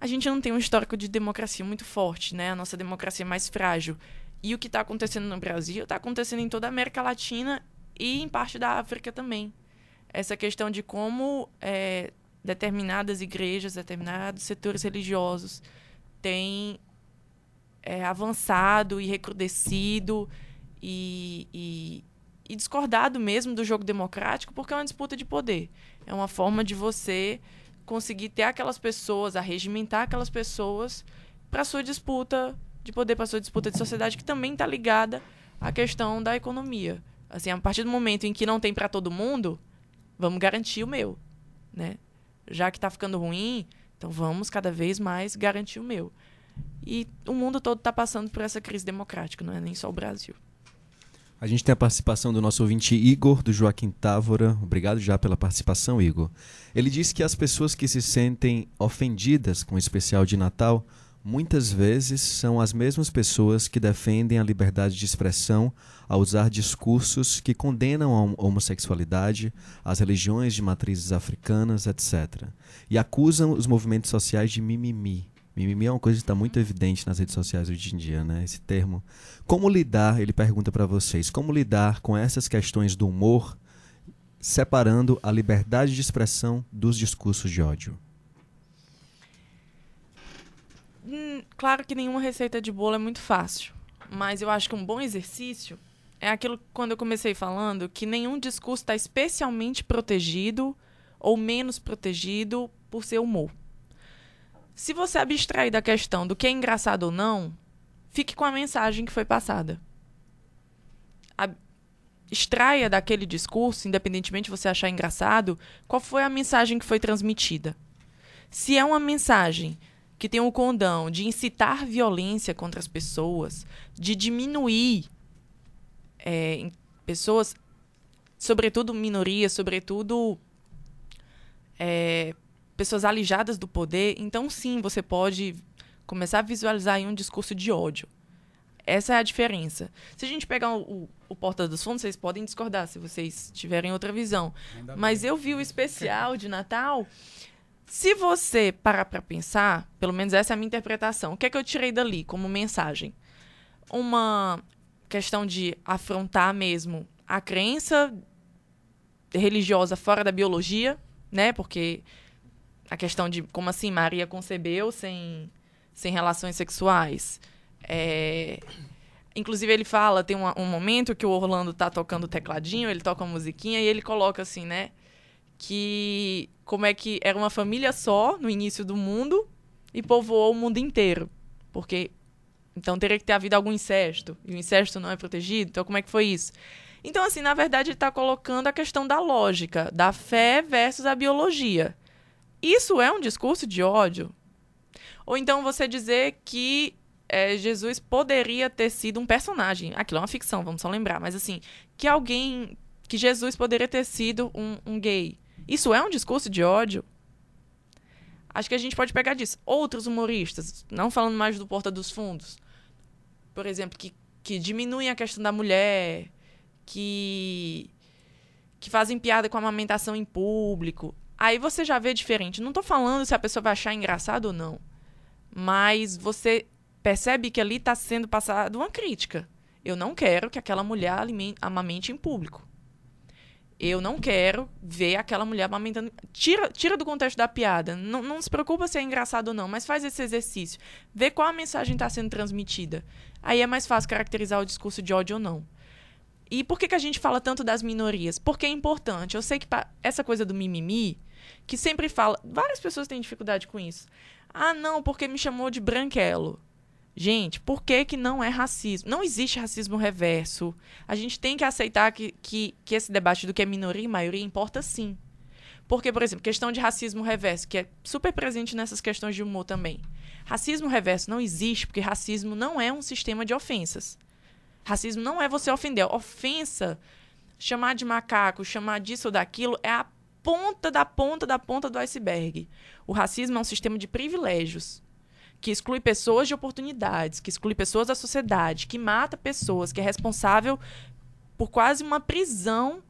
A gente não tem um histórico de democracia muito forte, né? A nossa democracia é mais frágil. E o que está acontecendo no Brasil está acontecendo em toda a América Latina e em parte da África também. Essa questão de como é, determinadas igrejas, determinados setores religiosos têm é, avançado e recrudescido e, e, e discordado mesmo do jogo democrático, porque é uma disputa de poder. É uma forma de você conseguir ter aquelas pessoas, arregimentar aquelas pessoas para sua disputa de poder para sua disputa de sociedade que também está ligada à questão da economia. Assim, a partir do momento em que não tem para todo mundo, vamos garantir o meu, né? Já que está ficando ruim, então vamos cada vez mais garantir o meu. E o mundo todo está passando por essa crise democrática, não é nem só o Brasil. A gente tem a participação do nosso ouvinte Igor, do Joaquim Távora. Obrigado já pela participação, Igor. Ele disse que as pessoas que se sentem ofendidas com o especial de Natal muitas vezes são as mesmas pessoas que defendem a liberdade de expressão ao usar discursos que condenam a homossexualidade, as religiões de matrizes africanas, etc. E acusam os movimentos sociais de mimimi. Mimimi é uma coisa que está muito evidente nas redes sociais hoje em dia, né? Esse termo. Como lidar, ele pergunta para vocês, como lidar com essas questões do humor, separando a liberdade de expressão dos discursos de ódio? Hum, claro que nenhuma receita de bolo é muito fácil, mas eu acho que um bom exercício é aquilo quando eu comecei falando que nenhum discurso está especialmente protegido ou menos protegido por ser humor. Se você abstrair da questão do que é engraçado ou não, fique com a mensagem que foi passada. A, extraia daquele discurso, independentemente de você achar engraçado, qual foi a mensagem que foi transmitida. Se é uma mensagem que tem o condão de incitar violência contra as pessoas, de diminuir é, pessoas, sobretudo minorias, sobretudo é, pessoas alijadas do poder, então sim, você pode começar a visualizar aí um discurso de ódio. Essa é a diferença. Se a gente pegar o, o, o Porta dos Fundos, vocês podem discordar se vocês tiverem outra visão. Mas eu vi o especial de Natal. Se você parar para pensar, pelo menos essa é a minha interpretação, o que é que eu tirei dali como mensagem? Uma questão de afrontar mesmo a crença religiosa fora da biologia, né? Porque a questão de como assim Maria concebeu sem, sem relações sexuais. É... Inclusive, ele fala, tem um, um, momento que o Orlando tá tocando o tecladinho, ele toca uma musiquinha e ele coloca assim, né? Que como é que era uma família só no início do mundo e povoou o mundo inteiro. Porque então teria que ter havido algum incesto. E o incesto não é protegido. Então, como é que foi isso? Então, assim, na verdade, ele está colocando a questão da lógica, da fé versus a biologia. Isso é um discurso de ódio? Ou então você dizer que é, Jesus poderia ter sido um personagem. Aquilo é uma ficção, vamos só lembrar. Mas assim, que alguém. Que Jesus poderia ter sido um, um gay. Isso é um discurso de ódio? Acho que a gente pode pegar disso. Outros humoristas, não falando mais do Porta dos Fundos, por exemplo, que, que diminuem a questão da mulher, que, que fazem piada com a amamentação em público. Aí você já vê diferente. Não estou falando se a pessoa vai achar engraçado ou não. Mas você percebe que ali está sendo passada uma crítica. Eu não quero que aquela mulher amamente em público. Eu não quero ver aquela mulher amamentando. Tira, tira do contexto da piada. Não, não se preocupa se é engraçado ou não, mas faz esse exercício. Vê qual a mensagem está sendo transmitida. Aí é mais fácil caracterizar o discurso de ódio ou não. E por que, que a gente fala tanto das minorias? Porque é importante. Eu sei que essa coisa do mimimi que sempre fala. Várias pessoas têm dificuldade com isso. Ah, não, porque me chamou de branquelo. Gente, por que, que não é racismo? Não existe racismo reverso. A gente tem que aceitar que, que, que esse debate do que é minoria e maioria importa sim. Porque, por exemplo, questão de racismo reverso, que é super presente nessas questões de humor também. Racismo reverso não existe porque racismo não é um sistema de ofensas. Racismo não é você ofender. Ofensa, chamar de macaco, chamar disso ou daquilo, é a ponta da ponta da ponta do iceberg. O racismo é um sistema de privilégios que exclui pessoas de oportunidades, que exclui pessoas da sociedade, que mata pessoas, que é responsável por quase uma prisão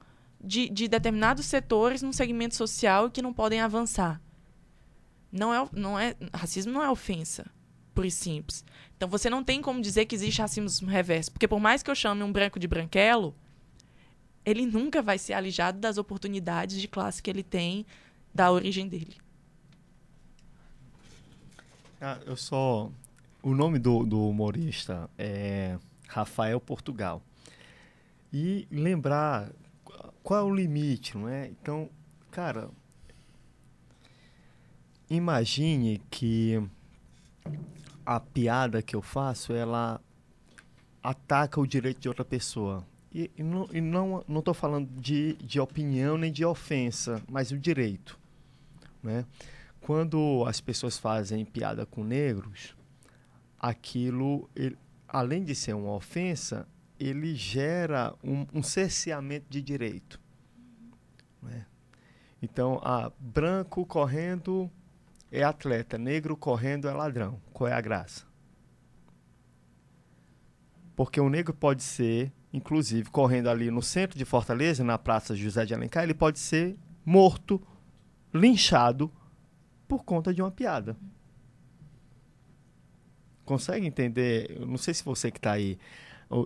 de, de determinados setores num segmento social que não podem avançar. Não é, não é, racismo não é ofensa, por e simples. Então você não tem como dizer que existe racismo reverso, porque por mais que eu chame um branco de branquelo, ele nunca vai ser alijado das oportunidades de classe que ele tem da origem dele. Ah, eu só. O nome do, do humorista é Rafael Portugal. E lembrar qual é o limite, não é? Então, cara, imagine que a piada que eu faço, ela ataca o direito de outra pessoa. E, e não estou não, não falando de, de opinião nem de ofensa, mas o direito. Né? Quando as pessoas fazem piada com negros, aquilo, ele, além de ser uma ofensa, ele gera um, um cerceamento de direito. Né? Então, a branco correndo é atleta, negro correndo é ladrão. Qual é a graça? Porque o negro pode ser, inclusive, correndo ali no centro de Fortaleza, na Praça José de Alencar, ele pode ser morto, linchado por conta de uma piada. Consegue entender? Eu não sei se você que está aí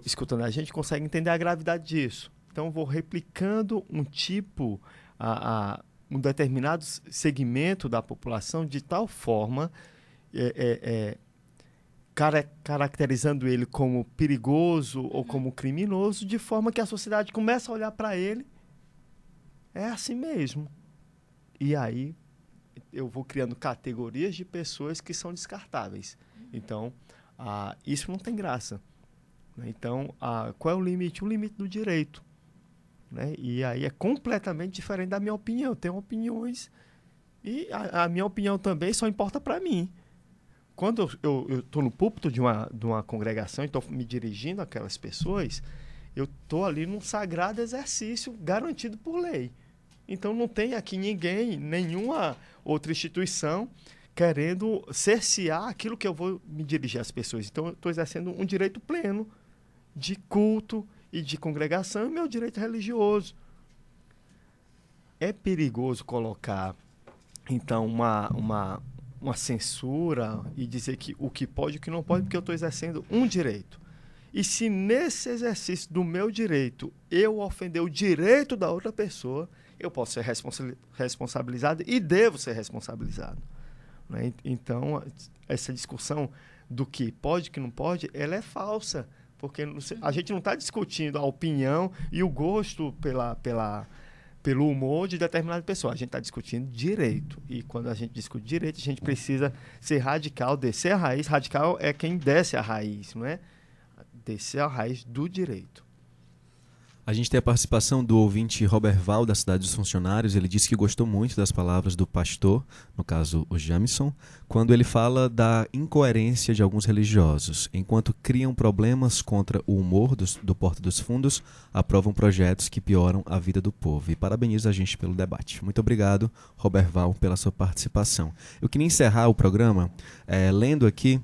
escutando a gente consegue entender a gravidade disso. Então, vou replicando um tipo, a, a um determinado segmento da população de tal forma, é, é, é, cara, caracterizando ele como perigoso ou como criminoso, de forma que a sociedade começa a olhar para ele. É assim mesmo. E aí eu vou criando categorias de pessoas que são descartáveis. Então, ah, isso não tem graça. Né? Então, ah, qual é o limite? O limite do direito. Né? E aí é completamente diferente da minha opinião. Eu tenho opiniões e a, a minha opinião também só importa para mim. Quando eu estou no púlpito de uma, de uma congregação e estou me dirigindo àquelas pessoas, eu estou ali num sagrado exercício garantido por lei. Então não tem aqui ninguém, nenhuma outra instituição querendo cercear aquilo que eu vou me dirigir às pessoas. Então eu estou exercendo um direito pleno de culto, e de congregação e meu direito religioso. É perigoso colocar, então, uma, uma, uma censura e dizer que o que pode e o que não pode, porque eu estou exercendo um direito. E se nesse exercício do meu direito eu ofender o direito da outra pessoa, eu posso ser responsabilizado e devo ser responsabilizado. Né? Então, essa discussão do que pode que não pode, ela é falsa. Porque a gente não está discutindo a opinião e o gosto pela, pela, pelo humor de determinada pessoa. A gente está discutindo direito. E quando a gente discute direito, a gente precisa ser radical, descer a raiz. Radical é quem desce a raiz, não é? Descer a raiz do direito. A gente tem a participação do ouvinte Robert Val, da Cidade dos Funcionários. Ele disse que gostou muito das palavras do pastor, no caso o Jamison, quando ele fala da incoerência de alguns religiosos. Enquanto criam problemas contra o humor do, do Porta dos Fundos, aprovam projetos que pioram a vida do povo. E parabeniza a gente pelo debate. Muito obrigado, Robert Val, pela sua participação. Eu queria encerrar o programa é, lendo aqui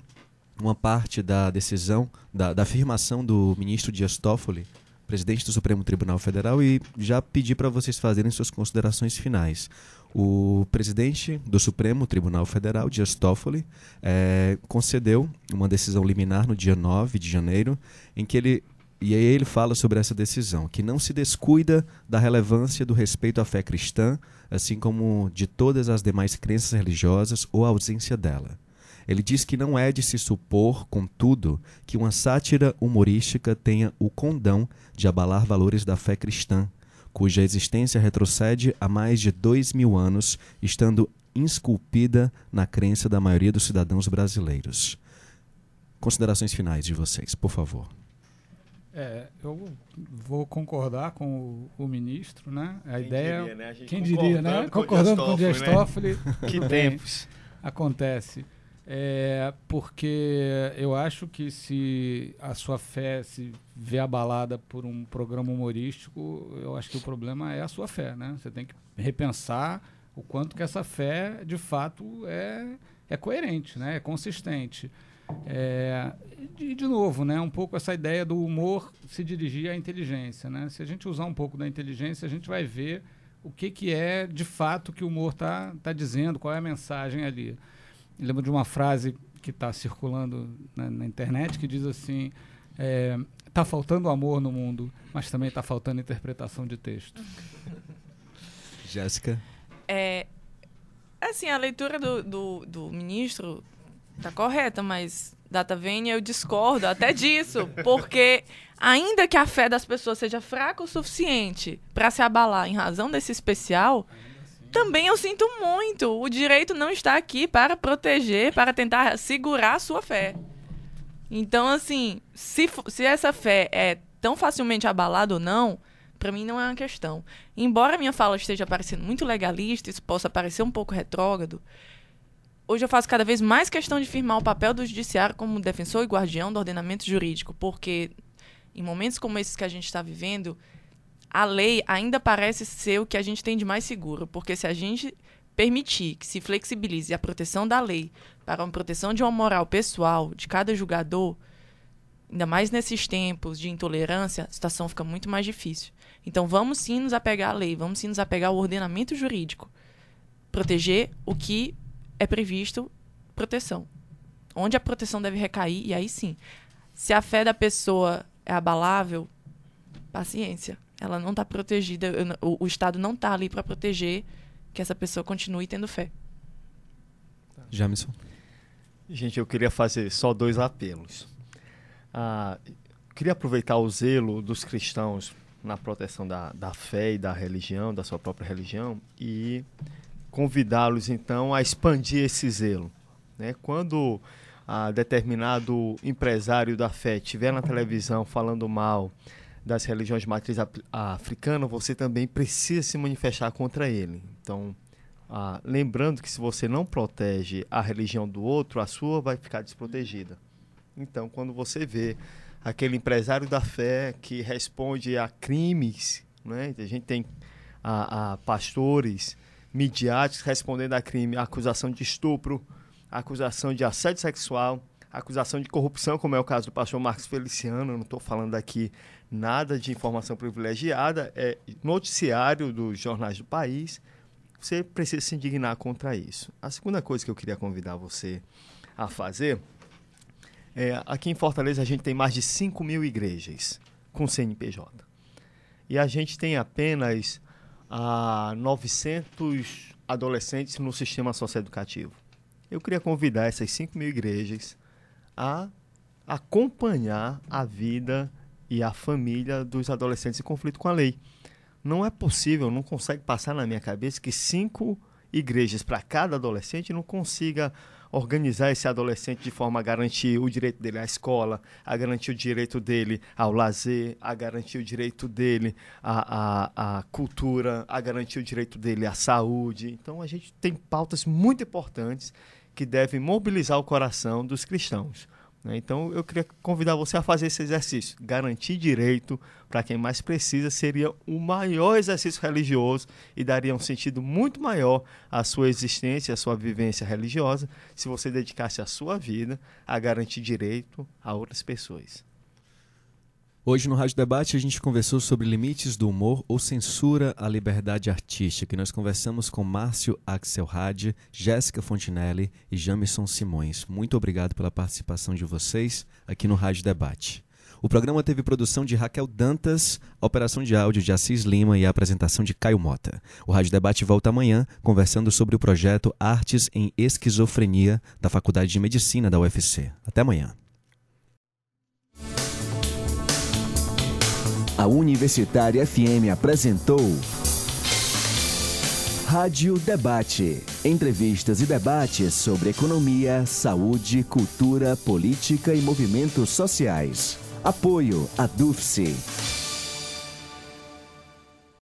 uma parte da decisão, da, da afirmação do ministro Dias Toffoli presidente do Supremo Tribunal Federal, e já pedi para vocês fazerem suas considerações finais. O presidente do Supremo Tribunal Federal, Dias Toffoli, é, concedeu uma decisão liminar no dia 9 de janeiro, em que ele e aí ele fala sobre essa decisão, que não se descuida da relevância do respeito à fé cristã, assim como de todas as demais crenças religiosas ou a ausência dela. Ele diz que não é de se supor, contudo, que uma sátira humorística tenha o condão de abalar valores da fé cristã, cuja existência retrocede a mais de dois mil anos, estando esculpida na crença da maioria dos cidadãos brasileiros. Considerações finais de vocês, por favor. É, eu vou concordar com o, o ministro, né? A quem ideia, diria, né? A quem diria, né? Concordando com o Dias Toffoli. Né? (laughs) que tempos acontece. É porque eu acho que se a sua fé se vê abalada por um programa humorístico, eu acho que o problema é a sua fé, né? Você tem que repensar o quanto que essa fé, de fato, é, é coerente, né? É consistente. É, e, de novo, né, um pouco essa ideia do humor se dirigir à inteligência. Né? Se a gente usar um pouco da inteligência, a gente vai ver o que, que é de fato que o humor está tá dizendo, qual é a mensagem ali lembro de uma frase que está circulando na, na, internet que diz assim: está é, faltando amor no mundo, mas também está faltando interpretação de texto. (laughs) Jéssica? É, assim, a leitura do, do, do ministro está correta, mas data vênia eu discordo até disso, porque ainda que a fé das pessoas seja fraca o suficiente para se abalar em razão desse especial, também eu sinto muito. O direito não está aqui para proteger, para tentar segurar a sua fé. Então, assim, se, se essa fé é tão facilmente abalada ou não, para mim não é uma questão. Embora minha fala esteja parecendo muito legalista, isso possa parecer um pouco retrógrado, hoje eu faço cada vez mais questão de firmar o papel do judiciário como defensor e guardião do ordenamento jurídico, porque em momentos como esses que a gente está vivendo, a lei ainda parece ser o que a gente tem de mais seguro, porque se a gente permitir que se flexibilize a proteção da lei para uma proteção de uma moral pessoal de cada julgador, ainda mais nesses tempos de intolerância, a situação fica muito mais difícil. Então vamos sim nos apegar à lei, vamos sim nos apegar ao ordenamento jurídico. Proteger o que é previsto proteção. Onde a proteção deve recair, e aí sim. Se a fé da pessoa é abalável, paciência. Ela não está protegida, o, o Estado não está ali para proteger que essa pessoa continue tendo fé. Jamison. Gente, eu queria fazer só dois apelos. Ah, queria aproveitar o zelo dos cristãos na proteção da, da fé e da religião, da sua própria religião, e convidá-los então a expandir esse zelo. Né? Quando ah, determinado empresário da fé estiver na televisão falando mal das religiões de matriz africana, você também precisa se manifestar contra ele. Então, ah, lembrando que se você não protege a religião do outro, a sua vai ficar desprotegida. Então, quando você vê aquele empresário da fé que responde a crimes, né? a gente tem a, a pastores midiáticos respondendo a crime, a acusação de estupro, acusação de assédio sexual, acusação de corrupção, como é o caso do pastor Marcos Feliciano, eu não estou falando aqui nada de informação privilegiada, é noticiário dos jornais do país. Você precisa se indignar contra isso. A segunda coisa que eu queria convidar você a fazer é, aqui em Fortaleza a gente tem mais de 5 mil igrejas com CNPJ. E a gente tem apenas ah, 900 adolescentes no sistema socioeducativo. Eu queria convidar essas 5 mil igrejas a acompanhar a vida e a família dos adolescentes em conflito com a lei. Não é possível, não consegue passar na minha cabeça que cinco igrejas para cada adolescente não consiga organizar esse adolescente de forma a garantir o direito dele à escola, a garantir o direito dele ao lazer, a garantir o direito dele à, à, à cultura, a garantir o direito dele à saúde. Então a gente tem pautas muito importantes que devem mobilizar o coração dos cristãos. Né? Então, eu queria convidar você a fazer esse exercício. Garantir direito para quem mais precisa seria o maior exercício religioso e daria um sentido muito maior à sua existência, à sua vivência religiosa, se você dedicasse a sua vida a garantir direito a outras pessoas. Hoje no Rádio Debate a gente conversou sobre limites do humor ou censura à liberdade artística. E nós conversamos com Márcio Axelrad, Jéssica Fontinelli e Jamison Simões. Muito obrigado pela participação de vocês aqui no Rádio Debate. O programa teve produção de Raquel Dantas, operação de áudio de Assis Lima e a apresentação de Caio Mota. O Rádio Debate volta amanhã conversando sobre o projeto Artes em Esquizofrenia da Faculdade de Medicina da UFC. Até amanhã. A Universitária FM apresentou Rádio Debate. Entrevistas e debates sobre economia, saúde, cultura, política e movimentos sociais. Apoio a DUFSE.